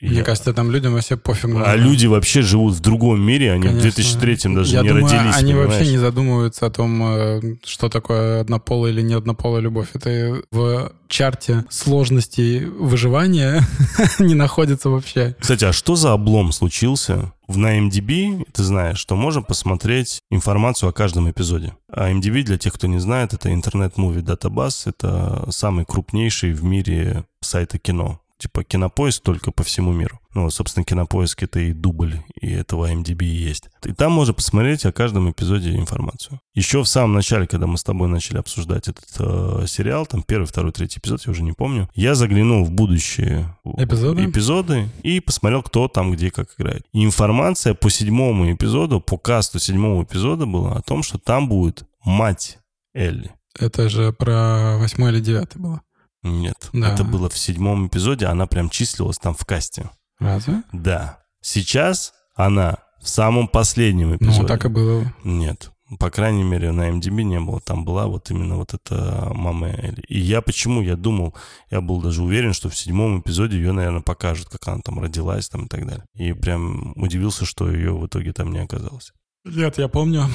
И Мне я- кажется, там людям вообще пофигу. а люди вообще живут в другом мире, они Конечно. в 2003 даже Я не думаю, родились, они понимаешь? вообще не задумываются о том, э, что такое однополая или не однополая любовь. Это в чарте сложностей выживания не находится вообще. Кстати, а что за облом случился? В на MDB, ты знаешь, что можно посмотреть информацию о каждом эпизоде. А MDB, для тех, кто не знает, это интернет-муви датабаз, это самый крупнейший в мире сайты кино. Типа кинопоиск только по всему миру. Ну, собственно, кинопоиск это и дубль, и этого MDB и есть. И там можно посмотреть о каждом эпизоде информацию. Еще в самом начале, когда мы с тобой начали обсуждать этот э, сериал, там первый, второй, третий эпизод, я уже не помню, я заглянул в будущие Эпизоды? эпизоды и посмотрел, кто там где как играет. И информация по седьмому эпизоду, по касту седьмого эпизода была о том, что там будет мать Элли. Это же про восьмой или девятый было. Нет, Да. это было в седьмом эпизоде, она прям числилась там в касте. Разве? Да. Сейчас она в самом последнем эпизоде. Ну, так и было. Нет. По крайней мере, на MDB не было. Там была вот именно вот эта мама Элли. И я почему? Я думал, я был даже уверен, что в седьмом эпизоде ее, наверное, покажут, как она там родилась там и так далее. И прям удивился, что ее в итоге там не оказалось. Нет, я помню.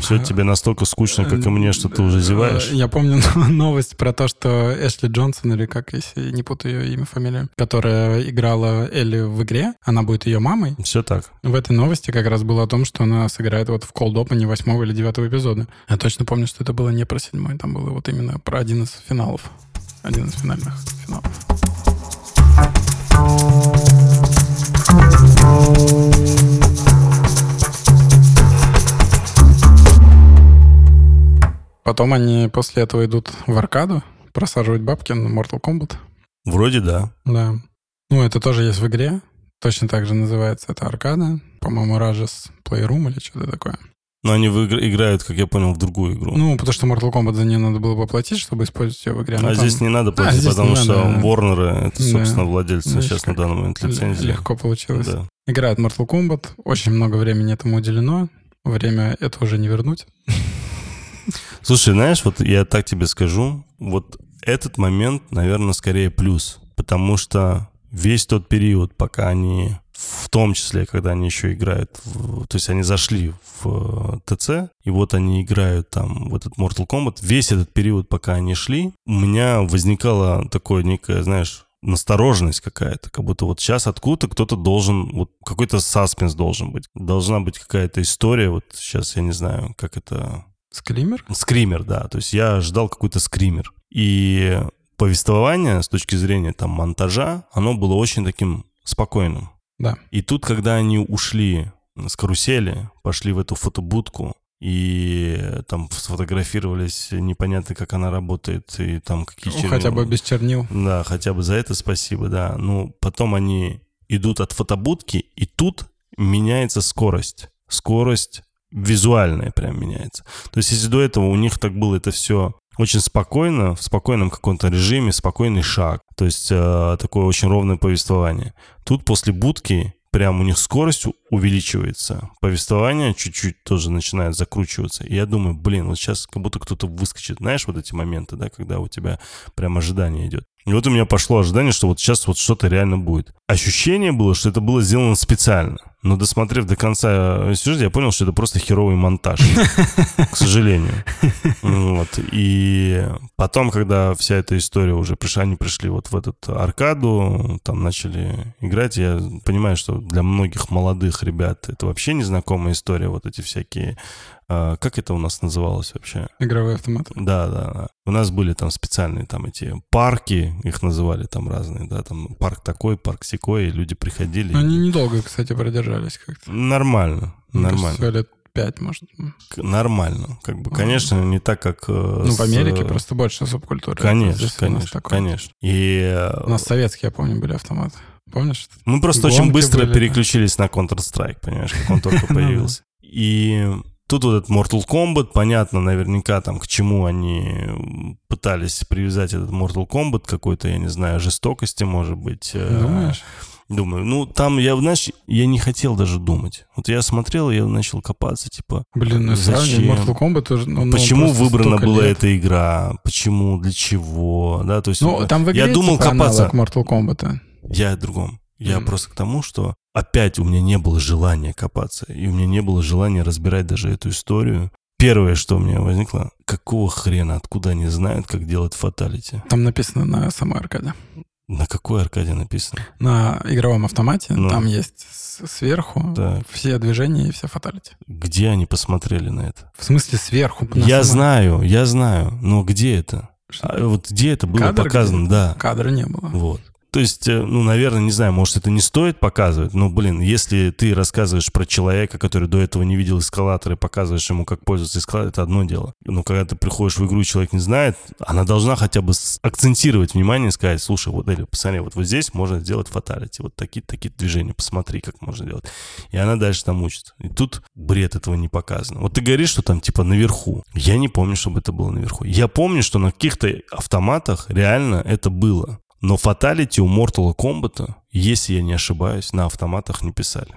Все тебе настолько скучно, как и мне, что ты уже зеваешь. э, Я помню новость про то, что Эшли Джонсон, или как, если не путаю ее имя, фамилию, которая играла Элли в игре, она будет ее мамой. Все так. В этой новости как раз было о том, что она сыграет вот в Cold Open восьмого или девятого эпизода. Я точно помню, что это было не про седьмой, там было вот именно про один из финалов. Один из финальных финалов. Потом они после этого идут в аркаду, просаживать бабки на Mortal Kombat. Вроде да. Да. Ну, это тоже есть в игре. Точно так же называется это аркада. По-моему, Rajas Playroom или что-то такое. Но они в игр- играют, как я понял, в другую игру. Ну, потому что Mortal Kombat за нее надо было поплатить, чтобы использовать ее в игре. а Ну, там здесь не надо платить, здесь потому что надо, да. Warner это, Да. собственно, владельцы Видишь, сейчас на данный момент лицензии. легко получилось. Да. Играет Mortal Kombat. Очень много времени этому уделено. Время это уже не вернуть. Слушай, знаешь, вот я так тебе скажу, вот этот момент, наверное, скорее плюс, потому что весь тот период, пока они, в том числе, когда они еще играют, в- то есть они зашли в э, ТЦ, и вот они играют там в этот Mortal Kombat, весь этот период, пока они шли, у меня возникало такое некое, знаешь, настороженность какая-то, как будто вот сейчас откуда-то кто-то должен, вот какой-то саспенс должен быть. Должна быть какая-то история, вот сейчас я не знаю, как это Скример? Скример, да. То есть я ждал какой-то скример. И повествование с точки зрения там монтажа, оно было очень таким спокойным. Да. И тут, когда они ушли с карусели, пошли в эту фотобудку, и там сфотографировались, непонятно, как она работает, и там какие Ну, чернила. хотя бы без чернил. Да, хотя бы за это спасибо, да. Ну, потом они идут от фотобудки, и тут меняется скорость. Скорость визуальная прям меняется. То есть если до этого у них так было это все очень спокойно, в спокойном каком-то режиме, спокойный шаг. То есть э, такое очень ровное повествование. Тут после будки прям у них скорость увеличивается, повествование чуть-чуть тоже начинает закручиваться. И я думаю, блин, вот сейчас как будто кто-то выскочит. Знаешь, вот эти моменты, да, когда у тебя прям ожидание идет. И вот у меня пошло ожидание, что вот сейчас вот что-то реально будет. Ощущение было, что это было сделано специально. Но досмотрев до конца сюжета, я понял, что это просто херовый монтаж. К сожалению. Вот. И потом, когда вся эта история уже пришла, они пришли вот в этот аркаду, там начали играть, я понимаю, что для многих молодых ребят это вообще незнакомая история, вот эти всякие а, как это у нас называлось вообще? Игровые автоматы. Да, да, да. У нас были там специальные там эти парки, их называли там разные, да, там парк такой, парк секой, и люди приходили. Они и... недолго, кстати, продержались как-то. Нормально, Мне нормально. кажется, лет пять, может. Нормально, как бы, конечно, не так, как... э, Ну, с, в Америке э, просто больше субкультуры. Конечно, конечно, конечно. И э, У нас советские, я помню, были автоматы. Помнишь? мы просто очень быстро были, да. переключились на Counter-Strike, понимаешь, как он только Ну да. появился. И тут вот этот Mortal Kombat, понятно наверняка там, к чему они пытались привязать этот Mortal Kombat, какой-то, я не знаю, жестокости, может быть. э, Думаешь? Думаю, ну там я, знаешь, я не хотел даже думать. Вот я смотрел, я начал копаться, типа, Блин, ну Зачем? Mortal Kombat тоже... ну, ну, почему выбрана была лет. эта игра, почему, для чего, да, то есть Ну, там в игре я думал типа копаться, Mortal Kombat. я о другом. Я Мгм. просто к тому, что опять у меня не было желания копаться, и у меня не было желания разбирать даже эту историю. Первое, что у меня возникло, какого хрена, откуда они знают, как делать фаталити? Там написано на самой аркаде. На какой аркаде написано? На игровом автомате Ну. там есть сверху Так. все движения и все фаталити. Где они посмотрели на это? В смысле сверху? я самой- знаю, я знаю, но где это? Что? А вот где это было Кадр показано, где-то? да. Кадра не было. Вот. То есть, э, ну, наверное, не знаю, может, это не стоит показывать, но, блин, если ты рассказываешь про человека, который до этого не видел эскалатор, и показываешь ему, как пользоваться эскалатором, это одно дело. Но когда ты приходишь в игру, и человек не знает, она должна хотя бы акцентировать внимание и сказать, слушай, вот, или, посмотри, вот, вот здесь можно сделать фаталити, вот такие такие движения, посмотри, как можно делать. И она дальше там учит. И тут бред этого не показано. Вот ты говоришь, что там типа наверху. Я не помню, чтобы это было наверху. Я помню, что на каких-то автоматах реально это было. Но фаталити у Mortal Kombat, если я не ошибаюсь, на автоматах не писали.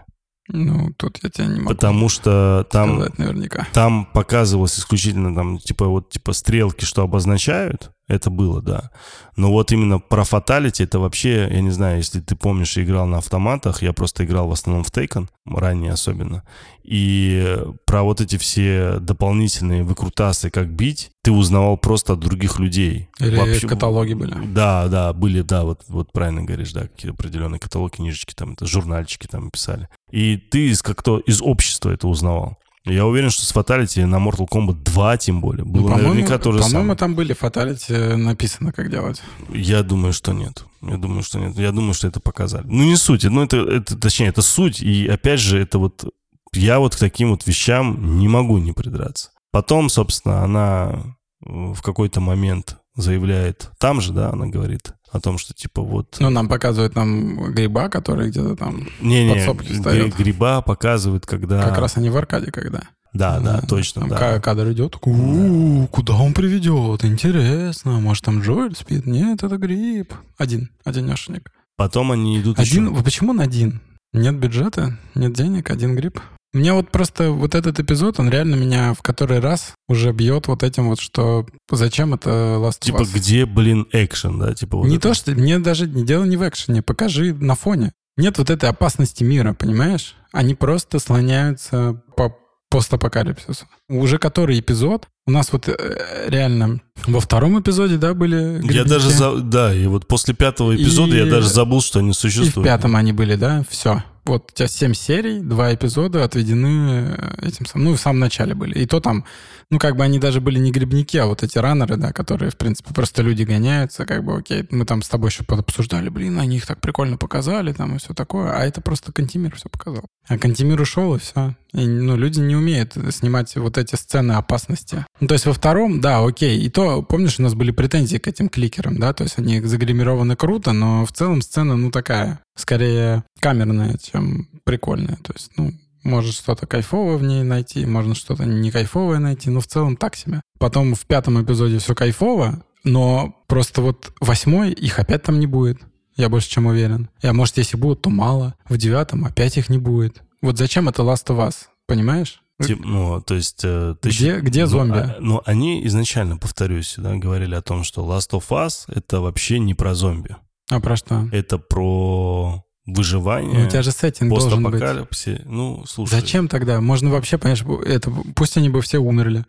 Ну, тут я тебя не могу Потому что там, наверняка. там показывалось исключительно там, типа, вот, типа, стрелки, что обозначают. Это было, да. Но вот именно про фаталити, это вообще, я не знаю, если ты помнишь, я играл на автоматах, я просто играл в основном в Taken, ранее особенно. И про вот эти все дополнительные выкрутасы, как бить, ты узнавал просто от других людей. Или каталоги были. Да, да, были, да, вот, вот правильно говоришь, да, какие-то определенные каталоги, книжечки, там, это журнальчики там писали. И ты из как-то из общества это узнавал. Я уверен, что с Фаталити на Mortal Kombat 2, тем более, было Ну, по-моему, наверняка то же по-моему, самое. там были фаталити написано, как делать. Я думаю, что нет. Я думаю, что нет. Я думаю, что это показали. Ну, не суть. Ну, это, это, точнее, это суть. И опять же, это вот... Я вот к таким вот вещам не могу не придраться. Потом, собственно, она э, в какой-то момент заявляет, там же, да, она говорит о том, что типа вот... Ну, нам показывают нам гриба, который где-то там... Не-не, подсобки гри- встаёт. гриба показывают, когда... Как раз они в аркаде, когда. Да, да, точно, Там да. ка- кадр идет, такой, «У, куда он приведет? Интересно. Может, там Джоэль спит? Нет, это гриб. Один, одинешенек. Потом они идут Один, еще... почему он один? Нет бюджета, нет денег, один гриб. Мне вот просто вот этот эпизод, он реально меня в который раз уже бьет вот этим вот, что зачем это Last of Типа, Us? где, блин, экшен, да? Типа вот не это. то, что мне даже дело не в экшене, покажи на фоне. Нет вот этой опасности мира, понимаешь? Они просто слоняются по постапокалипсису. Уже который эпизод, у нас вот э, реально во втором эпизоде, да, были Я грибники? даже, за... да, и вот после пятого эпизода я И- даже забыл, что они И в существуют. пятом они были, да, все. Вот у тебя семь серий, два эпизода отведены э, этим самым. Ну, в самом начале были. И то там, ну, как бы они даже были не грибники, а вот эти раннеры, да, которые, в принципе, просто люди гоняются, как бы, окей, мы там с тобой еще обсуждали, блин, они их так прикольно показали, там, и все такое. А это просто Кантимир все показал. А Кантемир ушел, и все. И, ну, люди не умеют снимать вот эти сцены опасности. Ну, то есть во втором, да, окей. И то, помнишь, у нас были претензии к этим кликерам, да? То есть они загримированы круто, но в целом сцена, ну, такая, скорее камерная, чем прикольная. То есть, ну, может что-то кайфовое в ней найти, можно что-то не кайфовое найти, но в целом так себе. Потом в пятом эпизоде все кайфово, но просто вот восьмой их опять там не будет. Я больше чем уверен. И, а может, если будут, то мало. В девятом опять их не будет. Вот зачем это Last of Us? Понимаешь? Тип, ну, то есть... Э, ты где, где зомби? Ну, а, ну, они изначально, повторюсь, да, говорили о том, что Last of Us — это вообще не про зомби. А про что? Это про выживание. Ну, у тебя же сеттинг должен быть. Ну, слушай. Зачем тогда? Можно вообще, понимаешь, это, пусть они бы все умерли.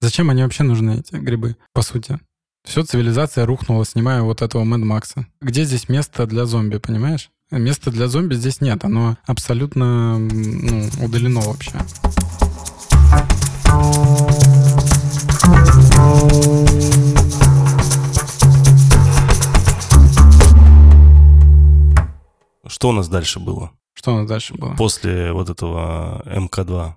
Зачем они вообще нужны, эти грибы, по сути? Все, цивилизация рухнула, снимая вот этого Мэд Макса. Где здесь место для зомби, понимаешь? Места для зомби здесь нет, оно абсолютно ну, удалено вообще. Что у нас дальше было? Что у нас дальше было? После вот этого МК-2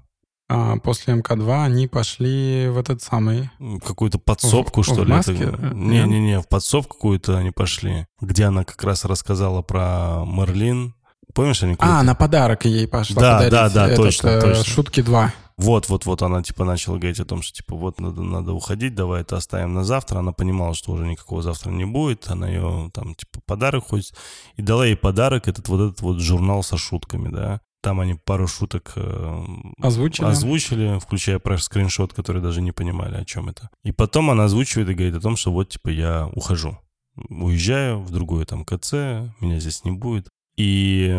а после МК-2 они пошли в этот самый... Какую-то подсобку, в, что в ли? Маске? Не-не-не, в подсобку какую-то они пошли, где она как раз рассказала про Мерлин. Помнишь, они А, на подарок ей пошла да, подарить. Да, да, этот, точно, э, точно. Шутки 2. Вот, вот, вот она типа начала говорить о том, что типа вот надо, надо уходить, давай это оставим на завтра. Она понимала, что уже никакого завтра не будет. Она ее там типа подарок хочет. И дала ей подарок этот вот этот вот журнал со шутками, да. Там они пару шуток э, озвучили. озвучили, включая про скриншот, который даже не понимали, о чем это. И потом она озвучивает и говорит о том, что вот, типа, я ухожу. Уезжаю в другое там КЦ, меня здесь не будет. И,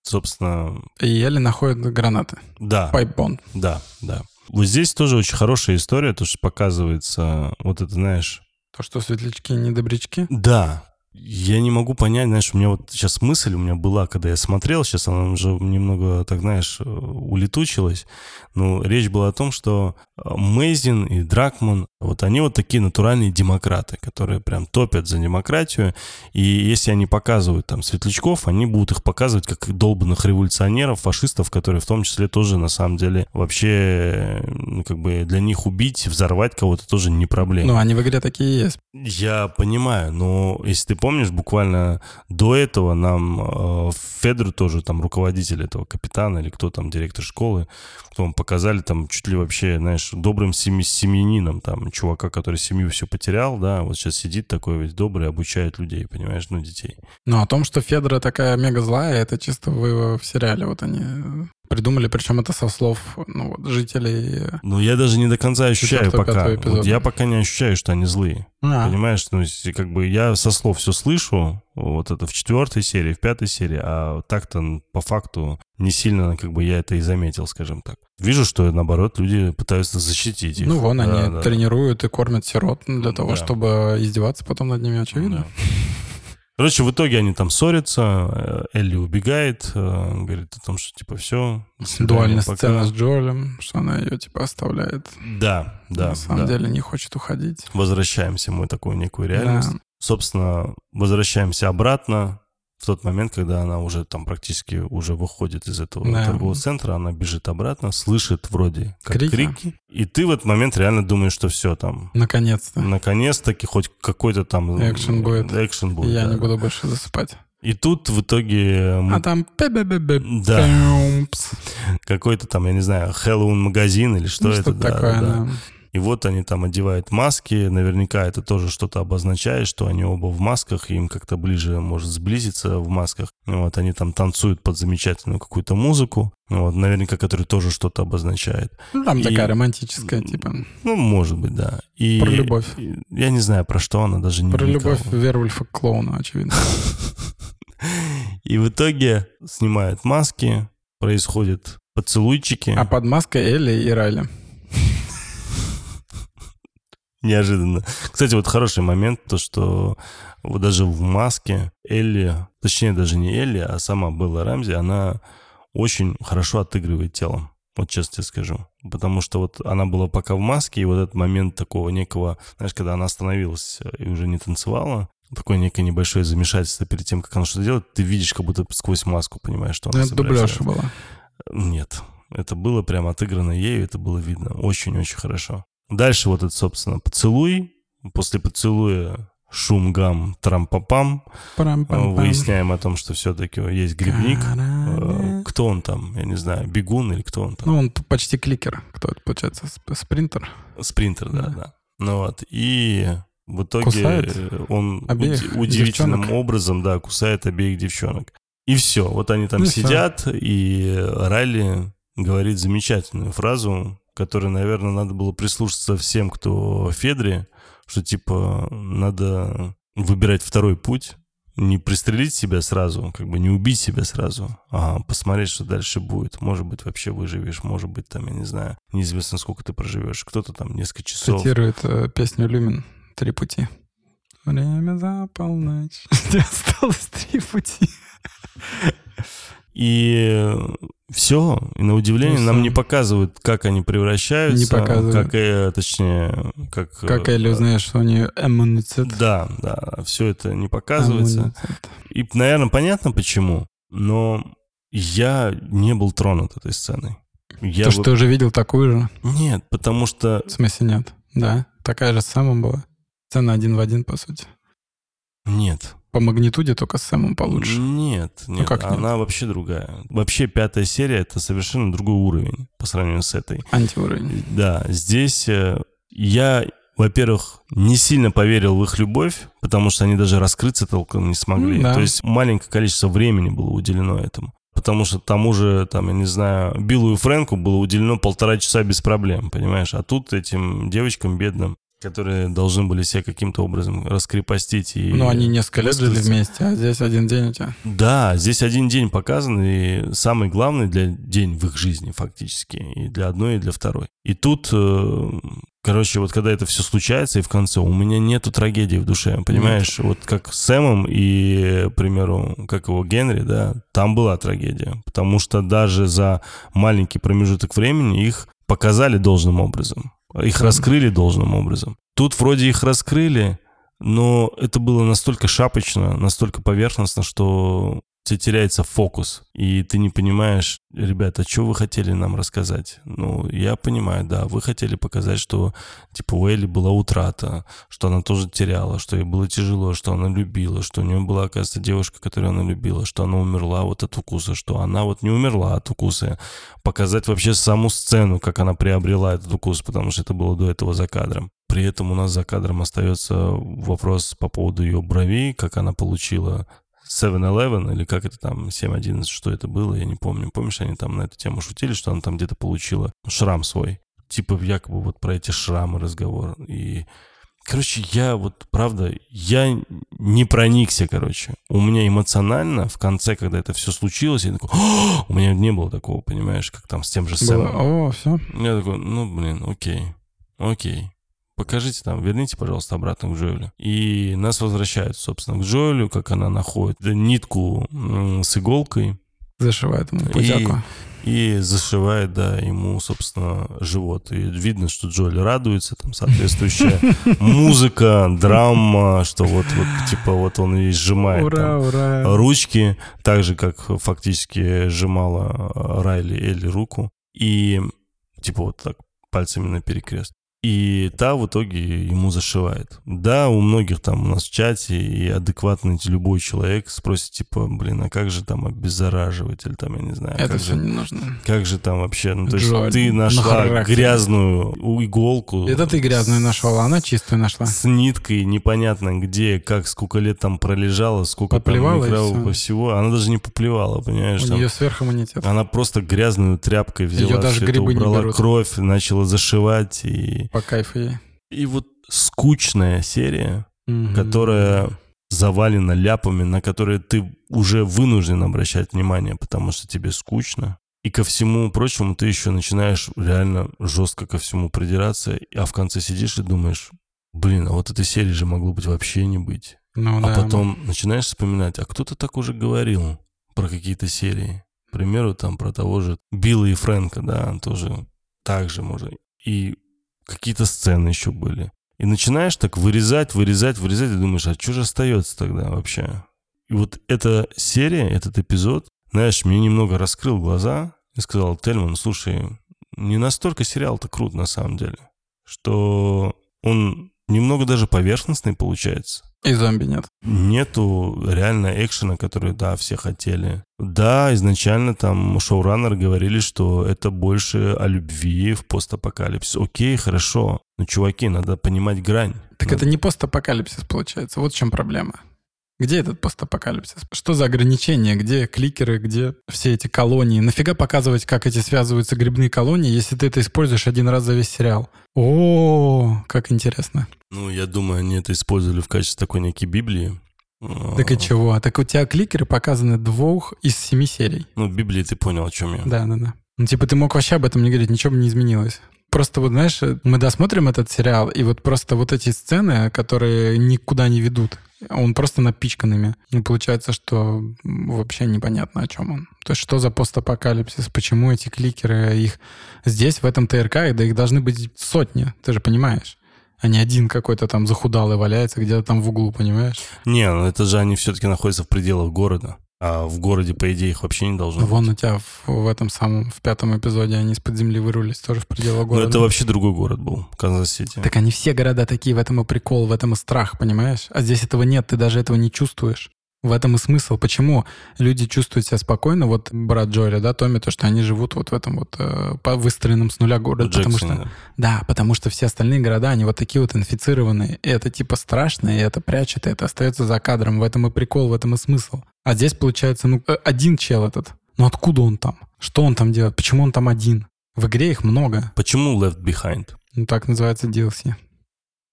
собственно... И еле находят гранаты. Да. Пайпбон. Да, да. Вот здесь тоже очень хорошая история, то, что показывается, вот это, знаешь... То, что светлячки не добрячки? Да, я не могу понять, знаешь, у меня вот сейчас мысль у меня была, когда я смотрел, сейчас она уже немного, так знаешь, э, улетучилась, но речь была о том, что э, Мейзин и Дракман, вот они вот такие натуральные демократы, которые прям топят за демократию, и если они показывают там светлячков, они будут их показывать как долбанных революционеров, фашистов, которые в том числе тоже на самом деле вообще ну, как бы для них убить, взорвать кого-то тоже не проблема. Ну, они в игре такие есть. Я понимаю, но если ты помнишь, буквально до этого нам э, Федру тоже, там, руководитель этого капитана или кто там, директор школы, вам показали там чуть ли вообще, знаешь, добрым семи, семьянином, там, чувака, который семью все потерял, да, вот сейчас сидит такой весь добрый, обучает людей, понимаешь, ну, детей. Ну, о том, что Федора такая мега злая, это чисто в, в сериале вот они придумали, причем это со слов ну, вот, жителей. Ну, я даже не до конца ощущаю пока. Вот я пока не ощущаю, что они злые. А. Понимаешь, ну, как бы я со слов все слышу, вот это в четвертой серии, в пятой серии, а так-то по факту не сильно, как бы я это и заметил, скажем так. Вижу, что наоборот люди пытаются защитить их. Ну вон да, они да. тренируют и кормят сирот для того, да. чтобы издеваться потом над ними, очевидно. Да. Короче, в итоге они там ссорятся, э, Элли убегает, э, говорит о том, что типа все. Дуальная пока. сцена с Джоэлем, что она ее типа оставляет. Да, да. На самом да. деле не хочет уходить. Возвращаемся мы такую некую реальность. Да. Собственно, возвращаемся обратно в тот момент, когда она уже там практически уже выходит из этого да. торгового центра, она бежит обратно, слышит вроде как крики. крики, и ты в этот момент реально думаешь, что все там. Наконец-то. Наконец-таки хоть какой-то там... Экшен будет. Экшен будет, Я да. не буду больше засыпать. И тут в итоге... А там... Да. Какой-то там, я не знаю, Хэллоуин магазин или что ну, это. Что такое, да. да. И вот они там одевают маски, наверняка это тоже что-то обозначает, что они оба в масках, и им как-то ближе может сблизиться в масках. Вот они там танцуют под замечательную какую-то музыку, вот, наверняка, который тоже что-то обозначает. Ну, там и, такая романтическая, типа. Ну, может быть, да. И, про любовь. Я не знаю, про что она даже не Про вникала. любовь Вервольфа к клоуну, очевидно. И в итоге снимают маски, происходят поцелуйчики. А под маской Элли и Райли. Неожиданно. Кстати, вот хороший момент, то, что вот даже в маске Элли, точнее даже не Элли, а сама Белла Рамзи, она очень хорошо отыгрывает телом. Вот честно тебе скажу. Потому что вот она была пока в маске, и вот этот момент такого некого, знаешь, когда она остановилась и уже не танцевала, такое некое небольшое замешательство перед тем, как она что-то делает, ты видишь как будто сквозь маску, понимаешь, что она это дубляж была. Нет. Это было прям отыграно ею, это было видно. Очень-очень хорошо. Дальше вот это, собственно, поцелуй. После поцелуя шум, гам, трампапам. Выясняем о том, что все-таки есть грибник. Караме. Э, Кто он там? Я не знаю, бегун или кто он там? Ну, он почти кликер. Кто это, получается? сп- Спринтер? Спринтер, да, Да. да. Ну вот, и в итоге Кусает он обеих уди- удивительным девчонок. образом, да, кусает обеих девчонок. И все, вот они там Ну сидят, и Райли говорит замечательную фразу, которой, наверное, надо было прислушаться всем, кто в Федре, что, типа, надо выбирать второй путь, не пристрелить себя сразу, как бы не убить себя сразу, а посмотреть, что дальше будет. Может быть, вообще выживешь, может быть, там, я не знаю, неизвестно, сколько ты проживешь. Кто-то там несколько часов. Цитирует э, песню Люмин «Три пути». Время за полночь. Осталось три пути. И все, и на удивление И нам не показывают, как они превращаются. Не показывают. Как, э, точнее, как... Как э, Элли узнает, что у нее иммунитет. Да, да, все это не показывается. Иммунитет. И, наверное, понятно почему, но я не был тронут этой сценой. Я То, бы- что ты уже видел такую же? Нет, потому что... В смысле нет? Да. Такая же с Сэмом была. Сцена один в один, по сути. Нет. По магнитуде только с Сэмом получше. Нет, нет, как нет? она вообще другая. Вообще пятая серия — это совершенно другой уровень по сравнению с этой. Антиуровень. Да, здесь э, я, во-первых, не сильно поверил в их любовь, потому что они даже раскрыться толком не смогли. Ну да. То есть маленькое количество времени было уделено этому. Потому что тому же, там, я не знаю, Биллу и Фрэнку было уделено полтора часа без проблем, понимаешь? А тут этим девочкам бедным, которые должны были себя каким-то образом раскрепостить и... Ну, они несколько лет жили вместе, а здесь один день у тебя. Да, здесь один день показан, и самый главный для день в их жизни фактически, и для одной, и для второй. И тут, э, короче, вот когда это все случается, и в конце, у меня нету трагедии в душе, понимаешь? Вот как с Сэмом и, к примеру, как его Генри, да, там была трагедия, потому что даже за маленький промежуток времени их показали должным образом, их раскрыли должным образом. Тут вроде их раскрыли, но это было настолько шапочно, настолько поверхностно, что тебя теряется фокус, и ты не понимаешь, ребята, что вы хотели нам рассказать? Ну, я понимаю, да, вы хотели показать, что, типа, у Элли была утрата, что она тоже теряла, что ей было тяжело, что она любила, что у нее была, оказывается, девушка, которую она любила, что она умерла вот от укуса, что она вот не умерла от укуса. Показать вообще саму сцену, как она приобрела этот укус, потому что это было до этого за кадром. При этом у нас за кадром остается вопрос по поводу ее бровей, как она получила 7-Eleven, или как это там, 7-11, что это было, я не помню. Помнишь, они там на эту тему шутили, что она там где-то получила шрам свой. Типа якобы вот про эти шрамы разговор. И, короче, я вот, правда, я не проникся, короче. У меня эмоционально в конце, когда это все случилось, я такой, «О!» у меня не было такого, понимаешь, как там с тем же Было, Сэмом. О, все. Я такой, ну, блин, окей, окей. Покажите там, верните, пожалуйста, обратно к Джоэлю. И нас возвращают, собственно, к Джоэлю, как она находит нитку с иголкой Зашивает ему путяку. и зашивает, да, ему, собственно, живот. И видно, что Джоэль радуется, там соответствующая музыка, драма, что вот, вот, типа, вот он и сжимает там Ура, ура. ручки, так же, как фактически сжимала Райли Элли руку. И типа вот так пальцами на перекрест. И та в итоге ему зашивает. Да, у многих там у нас в чате и адекватный любой человек спросит, типа, блин, а как же там обеззараживать? Или там, я не знаю, Это как все же, не нужно. как же там вообще? Ну, то есть ты на нашла характере. грязную иголку. Это ты грязную с- нашел, а она чистую нашла. с ниткой непонятно где, как, сколько лет там пролежала, сколько Поплевала там всё. микро всего. Она даже не поплевала, понимаешь? У там. нее сверхиммунитет. Она просто грязную тряпкой взяла, Её даже это грибы не убрала берут. кровь, начала зашивать. И... По кайфу ей. и вот скучная серия, Мгм. которая завалена ляпами, на которые ты уже вынужден обращать внимание, потому что тебе скучно. И ко всему прочему ты еще начинаешь реально жестко ко всему придираться, а в конце сидишь и думаешь, блин, а вот этой серии же могло быть вообще не быть. Ну, А да, потом начинаешь вспоминать, а кто-то так уже говорил про какие-то серии. К примеру, там про того же Билла и Фрэнка, да, тоже так же можно. И какие-то сцены еще были. И начинаешь так вырезать, вырезать, вырезать, и думаешь, а что же остается тогда вообще? И вот эта серия, этот эпизод, знаешь, мне немного раскрыл глаза. и сказал, Тельман, слушай, не настолько сериал-то крут на самом деле, что он немного даже поверхностный получается. И зомби нет. Нету реально экшена, который, да, все хотели. Да, изначально там шоураннеры говорили, что это больше о любви в постапокалипсис. Окей, хорошо. Но, чуваки, надо понимать грань. Так Надо- это не постапокалипсис получается. Вот в чем проблема. Где этот постапокалипсис? Что за ограничения? Где кликеры? Где все эти колонии? Нафига показывать, как эти связываются грибные колонии, если ты это используешь один раз за весь сериал? О, как интересно. Ну, я думаю, они это использовали в качестве такой некой Библии. А, Так и чего? Так у тебя кликеры показаны двух из семи серий. Ну, в Библии ты понял, о чем я. Да, да, да. Ну, типа, ты мог вообще об этом не говорить, ничего бы не изменилось. Просто вот, знаешь, мы досмотрим этот сериал, и вот просто вот эти сцены, которые никуда не ведут, он просто напичканными. И получается, что вообще непонятно, о чем он. То есть что за постапокалипсис, почему эти кликеры, их здесь, в этом ТРК, да их должны быть сотни, ты же понимаешь. А не один какой-то там захудалый валяется где-то там в углу, понимаешь? Не, ну это же они все-таки находятся в пределах города. А в городе, по идее, их вообще не должно Вон быть. у тебя в, в этом самом, в пятом эпизоде они из-под земли вырвались тоже в пределах Но города. Ну, это вообще другой город был, Канзас-Сити. Так они все города такие, в этом и прикол, в этом и страх, понимаешь? А здесь этого нет, ты даже этого не чувствуешь. В этом и смысл. Почему люди чувствуют себя спокойно? Вот брат Джоэля, да, Томми, то, что они живут вот в этом вот э, по выстроенном с нуля городе. Потому Джексон, что, да. да, потому что все остальные города, они вот такие вот инфицированные. И это типа страшно, и это прячет, и это остается за кадром. В этом и прикол, в этом и смысл. А здесь получается, ну, э, один чел этот. Ну откуда он там? Что он там делает? Почему он там один? В игре их много. Почему Left Behind? Ну, так называется DLC.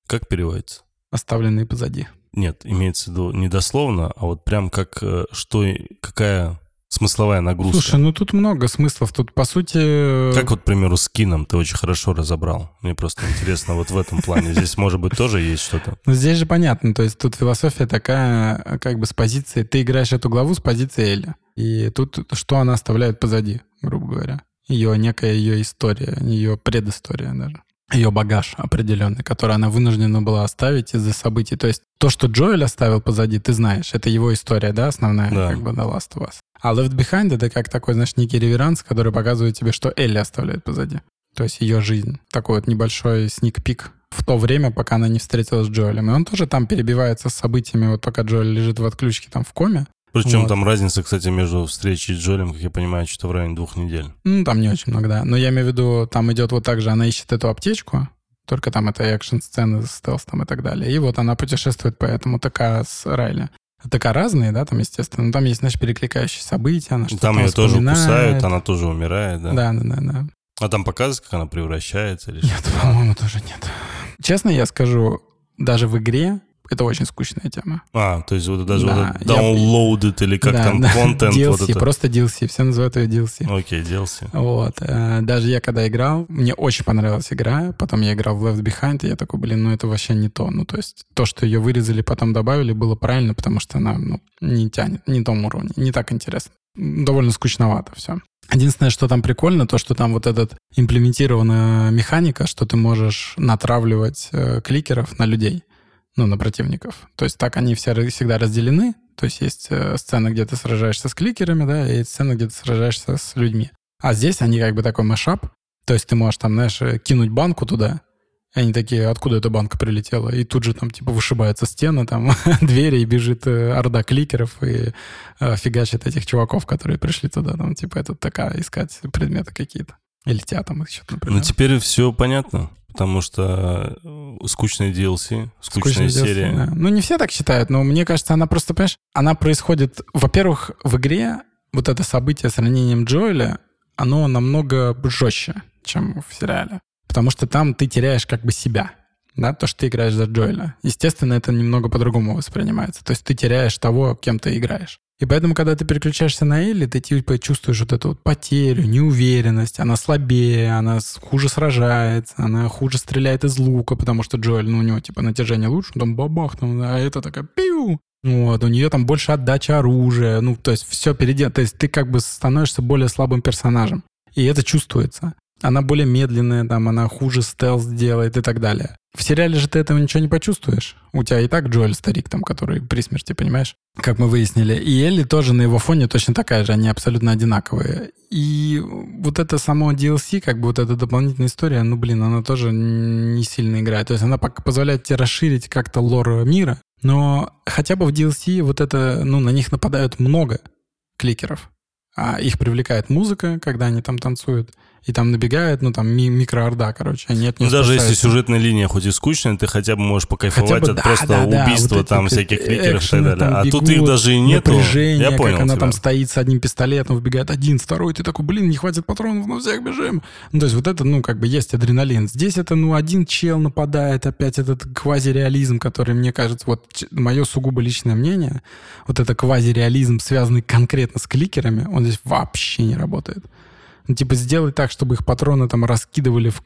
Как переводится? Оставленные позади. Нет, имеется в виду не дословно, а вот прям как э, что, какая смысловая нагрузка. Слушай, ну тут много смыслов. Тут, по сути... Как вот, к примеру, с кином ты очень хорошо разобрал. Мне просто интересно вот в этом плане. Здесь, может быть, тоже есть что-то. Ну, здесь же понятно. То есть тут философия такая, как бы с позиции... Ты играешь эту главу с позиции Эли. И тут что она оставляет позади, грубо говоря. Ее некая ее история, ее предыстория даже. Ее багаж определенный, который она вынуждена была оставить из-за событий. То есть то, что Джоэль оставил позади, ты знаешь, это его история, да, основная, Да. как бы The Last of Us. А Left Behind — это как такой, знаешь, некий реверанс, который показывает тебе, что Элли оставляет позади. То есть ее жизнь. Такой вот небольшой сник-пик в то время, пока она не встретилась с Джоэлем. И он тоже там перебивается с событиями, вот пока Джоэль лежит в отключке там в коме. Причем Вот. там разница, кстати, между встречей с Джолем, как я понимаю, что-то в районе двух недель. Ну, там не очень много, да. Но я имею в виду, там идет вот так же, она ищет эту аптечку, только там это экшн-сцены с стелсом и так далее. И вот она путешествует по этому ТК с Райли. ТК разные, да, там, естественно. Но там есть, знаешь, перекликающие события. Она что-то Там ее тоже кусают, она тоже умирает, да? Да, да, да, да. А там показывают, как она превращается или Нет, по-моему, тоже нет. Честно я скажу, даже в игре это очень скучная тема. А, то есть вот даже Да, вот это я- downloaded или как Да, там, да, контент, DLC, вот это. просто DLC, все называют ее DLC. Окей, DLC. Вот. э, Даже я когда играл, мне очень понравилась игра, потом я играл в Left Behind, и я такой, блин, ну это вообще не то. Ну то есть то, что ее вырезали, потом добавили, было правильно, потому что она ну, не тянет, не том уровне, не так интересно. Довольно скучновато все. Единственное, что там прикольно, то, что там вот этот имплементирована механика, что ты можешь натравливать э, кликеров на людей, ну, на противников. То есть так они все всегда разделены. То есть есть э, сцена, где ты сражаешься с кликерами, да, и сцена, где ты сражаешься с людьми. А здесь они как бы такой мэшап. То есть ты можешь там, знаешь, э, кинуть банку туда, и они такие, откуда эта банка прилетела? И тут же там типа вышибается стена, там двери, и бежит э, орда кликеров и э, фигачит этих чуваков, которые пришли туда, там типа это такая искать предметы какие-то. Или тебя там еще, например. Ну, теперь все понятно, потому что э, скучные DLC, скучная Скучная серия. DLC, да. Ну, не все так считают, но мне кажется, она просто, понимаешь, она происходит... Во-первых, в игре вот это событие с ранением Джоэля, оно намного жестче, чем в сериале. Потому что там ты теряешь как бы себя, да, то, что ты играешь за Джоэля. Естественно, это немного по-другому воспринимается. То есть ты теряешь того, кем ты играешь. И поэтому, когда ты переключаешься на Элли, ты типа чувствуешь вот эту вот потерю, неуверенность, она слабее, она хуже сражается, она хуже стреляет из лука, потому что Джоэль, ну, у него типа натяжение лучше, там бабах, там, а это такая пиу. Вот, у нее там больше отдача оружия, ну, то есть все переделано. То есть ты как бы становишься более слабым персонажем. И это чувствуется. Она более медленная, там, она хуже стелс делает и так далее. В сериале же ты этого ничего не почувствуешь. У тебя и так Джоэль старик там, который при смерти, понимаешь? Как мы выяснили. И Элли тоже на его фоне точно такая же, они абсолютно одинаковые. И вот это само DLC, как бы вот эта дополнительная история, ну, блин, она тоже не сильно играет. То есть она позволяет тебе расширить как-то лор мира, но хотя бы в DLC вот это, ну, на них нападают много кликеров. А их привлекает музыка, когда они там танцуют и там набегает, ну, там, ми- микроорда, короче, они от Ну, даже если сюжетная линия хоть и скучная, ты хотя бы можешь покайфовать Хотя бы, от да, просто да, убийства вот там всяких кликеров и так далее. там А тут бегут, их даже и нету. Я понял как она тебя. там стоит с одним пистолетом, вбегает один, второй, ты такой, блин, не хватит патронов, на всех бежим. Ну, то есть вот это, ну, как бы есть адреналин. Здесь это, ну, один чел нападает, опять этот квазиреализм, который, мне кажется, вот мое сугубо личное мнение, вот это квазиреализм, связанный конкретно с кликерами, он здесь вообще не работает. Ну, типа, сделай так, чтобы их патроны там раскидывали в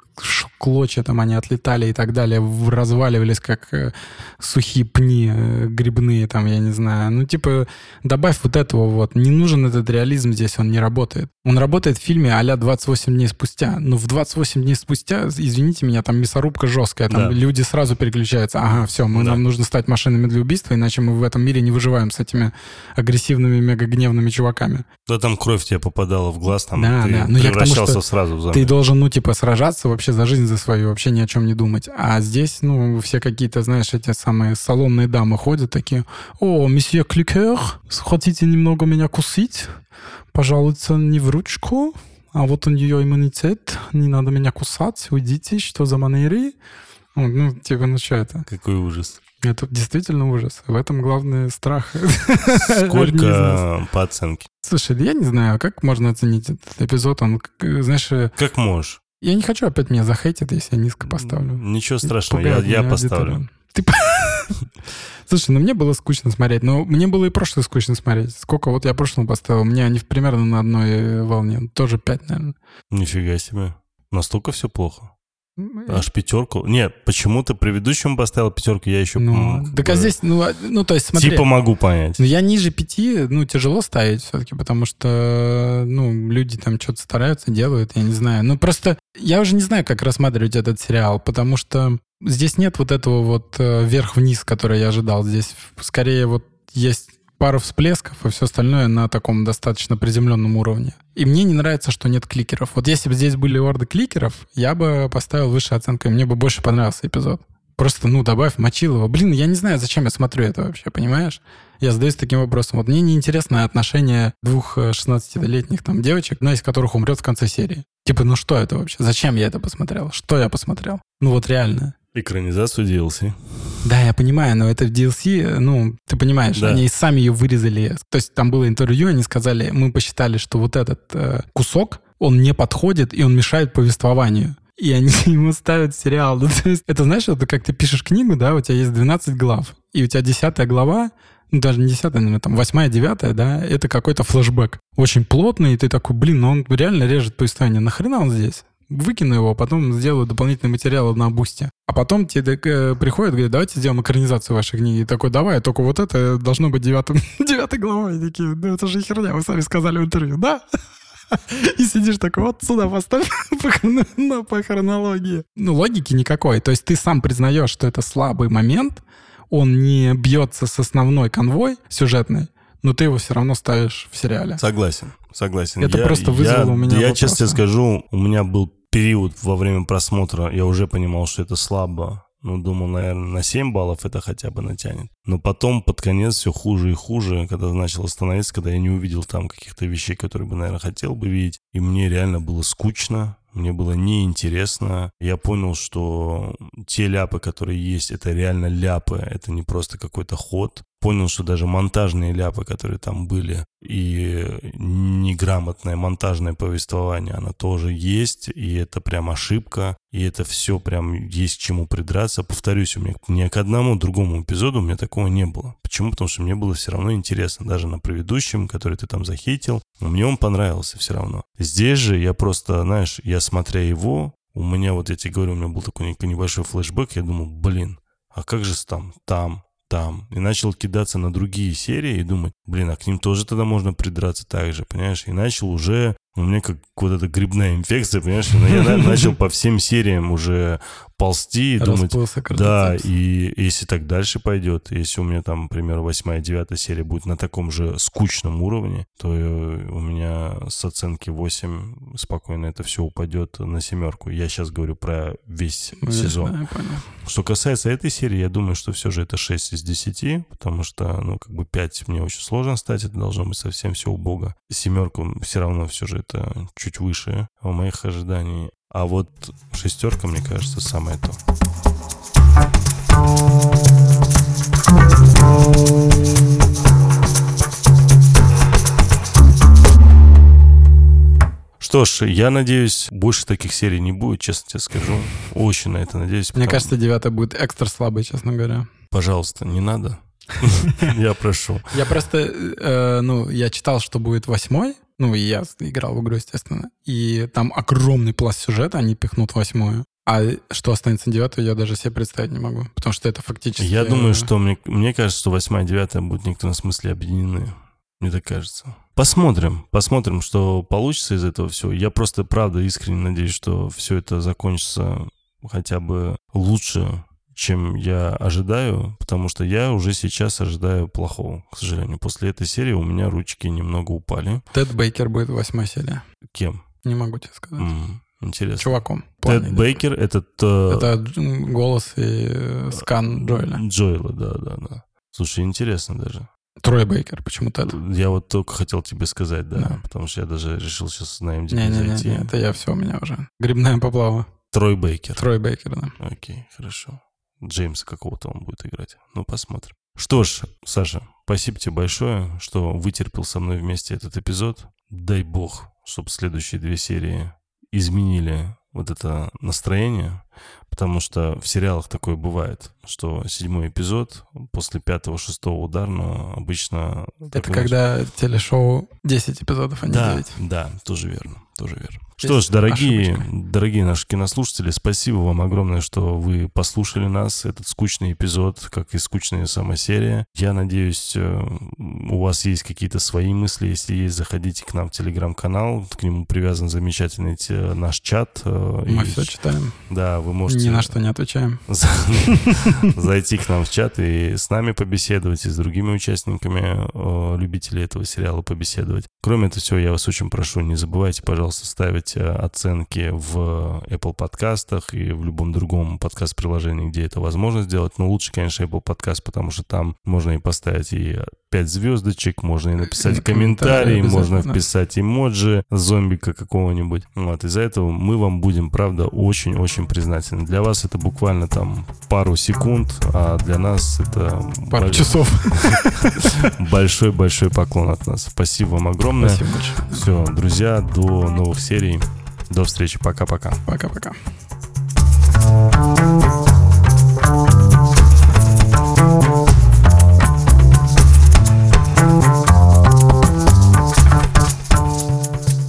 клочья, там они отлетали и так далее, разваливались, как э, сухие пни э, грибные, там, я не знаю. Ну, типа, добавь вот этого вот. Не нужен этот реализм здесь, он не работает. Он работает в фильме а-ля 28 дней спустя. Но в 28 дней спустя, извините меня, там мясорубка жесткая, там Да. люди сразу переключаются. Ага, все, мы, Да. нам нужно стать машинами для убийства, иначе мы в этом мире не выживаем с этими агрессивными, мегагневными чуваками. Да там кровь тебе попадала в глаз, там Да, ты да. Ну, я к тому, что сразу в зомби. Ты должен, ну, типа, сражаться вообще за жизнь за свою, вообще ни о чем не думать. А здесь, ну, все какие-то, знаешь, эти самые салонные дамы ходят такие, о, месье Кликер, хотите немного меня кусить? Пожалуйста, не в ручку, а вот у нее иммунитет, не надо меня кусать, уйдите, что за манеры? Ну, типа, ну что это? Какой ужас. Это действительно ужас. В этом главный страх. Сколько по оценке? Слушай, я не знаю, как можно оценить этот эпизод. Он, знаешь, э, Как можешь? я не хочу опять меня захейтить, если я низко поставлю. Ничего страшного, я, я поставлю. Ты... Слушай, ну мне было скучно смотреть, но мне было и прошлое скучно смотреть. Сколько вот я прошлому поставил? Мне они примерно на одной волне. Тоже пять, наверное. Нифига себе. Настолько все плохо. Аж пятерку. Нет, почему ты предыдущему поставил пятерку, я еще... Ну, так а здесь, ну, а- ну, то есть смотри. Типа могу понять. Ну, я ниже пяти, ну, тяжело ставить все-таки, потому что, ну, люди там что-то стараются, делают, я не знаю. Ну, просто я уже не знаю, как рассматривать этот сериал, потому что здесь нет вот этого вот э, вверх-вниз, который я ожидал. Здесь скорее вот есть пару всплесков, и все остальное на таком достаточно приземленном уровне. И мне не нравится, что нет кликеров. Вот если бы здесь были орды кликеров, я бы поставил выше оценку, и мне бы больше понравился эпизод. Просто, ну, добавь Мочилова. Блин, я не знаю, зачем я смотрю это вообще, понимаешь? Я задаюсь таким вопросом. Вот мне неинтересно отношение двух э, 16-летних там девочек, одна из которых умрет в конце серии. Типа, ну что это вообще? Зачем я это посмотрел? Что я посмотрел? Ну вот реально. Экранизацию DLC. Да, я понимаю, но это в DLC, ну, ты понимаешь, Да. они сами ее вырезали. То есть там было интервью, они сказали, мы посчитали, что вот этот э, кусок, он не подходит, и он мешает повествованию. И они ему ставят сериал. Ну, то есть, это знаешь, это как ты пишешь книгу, да, у тебя есть 12 глав, и у тебя 10 глава, ну, даже не 10, наверное, там 8 9 да, это какой-то флешбэк. Очень плотный, и ты такой, блин, ну он реально режет повествование. Нахрена он здесь? Выкину его, потом сделаю дополнительный материал на бусте. А потом тебе э, приходят, говорят, давайте сделаем экранизацию вашей книги. И такой, давай, только вот это должно быть девятым, девятой главой. И такие, ну это же херня, вы сами сказали в интервью, да? И сидишь такой, вот сюда поставь по, по хронологии. Ну, логики никакой. То есть ты сам признаешь, что это слабый момент, он не бьется с основной конвой сюжетной, но ты его все равно ставишь в сериале. Согласен, согласен. Это просто вызвало я, у меня Я честно вопросы. скажу, у меня был период во время просмотра, я уже понимал, что это слабо. Ну, думал, наверное, на 7 баллов это хотя бы натянет. Но потом под конец все хуже и хуже, когда начало становиться, когда я не увидел там каких-то вещей, которые бы, наверное, хотел бы видеть. И мне реально было скучно, мне было неинтересно. Я понял, что те ляпы, которые есть, это реально ляпы, это не просто какой-то ход. Понял, что даже монтажные ляпы, которые там были, и неграмотное монтажное повествование, оно тоже есть, и это прям ошибка, и это все прям есть к чему придраться. Повторюсь, у меня ни к одному другому эпизоду у меня такого не было. Почему? Потому что мне было все равно интересно. Даже на предыдущем, который ты там захейтил, мне он понравился все равно. Здесь же я просто, знаешь, я смотря его, у меня, вот я тебе говорю, у меня был такой не- небольшой флешбэк, я думал, блин, а как же там, там, там. И начал кидаться на другие серии и думать, блин, а к ним тоже тогда можно придраться так же, понимаешь? И начал уже У меня как вот эта грибная инфекция, понимаешь? Я начал по всем сериям уже ползти и думать, да, и если так дальше пойдет, если у меня там, например, восьмая, девятая серия будет на таком же скучном уровне, то у меня с оценки 8 спокойно это все упадет на семерку. Я сейчас говорю про весь ну, сезон. Что касается этой серии, я думаю, что все же это 6 из 10, потому что, ну, как бы 5 мне очень сложно стать, это должно быть совсем все убого. Семерку все равно все же это чуть выше моих ожиданий. А вот шестерка, мне кажется, самое то. Что ж, я надеюсь, больше таких серий не будет, честно тебе скажу. Очень на это надеюсь. Мне кажется, девятая будет экстра слабой, честно говоря. Пожалуйста, не надо. Я прошу. Я просто, э, ну, я читал, что будет восьмой, ну, и я играл в игру, естественно. И там огромный пласт сюжета, они пихнут восьмую. А что останется девятую, я даже себе представить не могу. Потому что это фактически... Я думаю, что мне, мне кажется, что восьмая и девятая будут в некотором смысле объединены. Мне так кажется. Посмотрим, посмотрим, что получится из этого всего. Я просто, правда, искренне надеюсь, что все это закончится хотя бы лучше, чем я ожидаю, потому что я уже сейчас ожидаю плохого, к сожалению. После этой серии у меня ручки немного упали. Тед Бейкер будет восьмая серия. Кем? Не могу тебе сказать. Mm, интересно. Чуваком. Тед Бейкер — этот... Э... Это голос и э, скан. Джоэла, да, да, да. Слушай, интересно даже. Трой Бейкер, почему Тед? Я вот только хотел тебе сказать, да, да. потому что я даже решил сейчас на MDB не, не, зайти. Не, не, это я все, у меня уже. Грибная поплава. Трой Бейкер. Трой Бейкер, да. Окей, хорошо. Джеймса какого-то он будет играть. Ну, посмотрим. Что ж, Саша, спасибо тебе большое, что вытерпел со мной вместе этот эпизод. Дай бог, чтобы следующие две серии изменили вот это настроение, потому что в сериалах такое бывает, что седьмой эпизод после пятого-шестого ударного обычно... Это когда знаешь, телешоу 10 эпизодов, а не да, 9. Да, тоже верно, тоже верно. Что ж, дорогие, дорогие наши кинослушатели, спасибо вам огромное, что вы послушали нас, этот скучный эпизод, как и скучная сама серия. Я надеюсь, э, у вас есть какие-то свои мысли. Если есть, заходите к нам в телеграм-канал, к нему привязан замечательный наш чат. Э, Мы и, все читаем. Да, вы можете... Ни на что не отвечаем. Зайти к нам в чат и с нами побеседовать, и с другими участниками, э, любителей этого сериала побеседовать. Кроме этого всего, я вас очень прошу, не забывайте, пожалуйста, ставить ставить э, оценки в Apple подкастах и в любом другом подкаст-приложении, где это возможно сделать. Но лучше, конечно, Apple подкаст, потому что там можно и поставить и 5 звездочек, можно и написать комментарий, можно вписать эмоджи зомбика какого-нибудь. Вот, из-за этого мы вам будем, правда, очень-очень признательны. Для вас это буквально там пару секунд, а для нас это... Пару б... часов. Большой-большой поклон от нас. Спасибо вам огромное. Спасибо большое. Все, друзья, до новых серий. До встречи. Пока-пока. Пока-пока.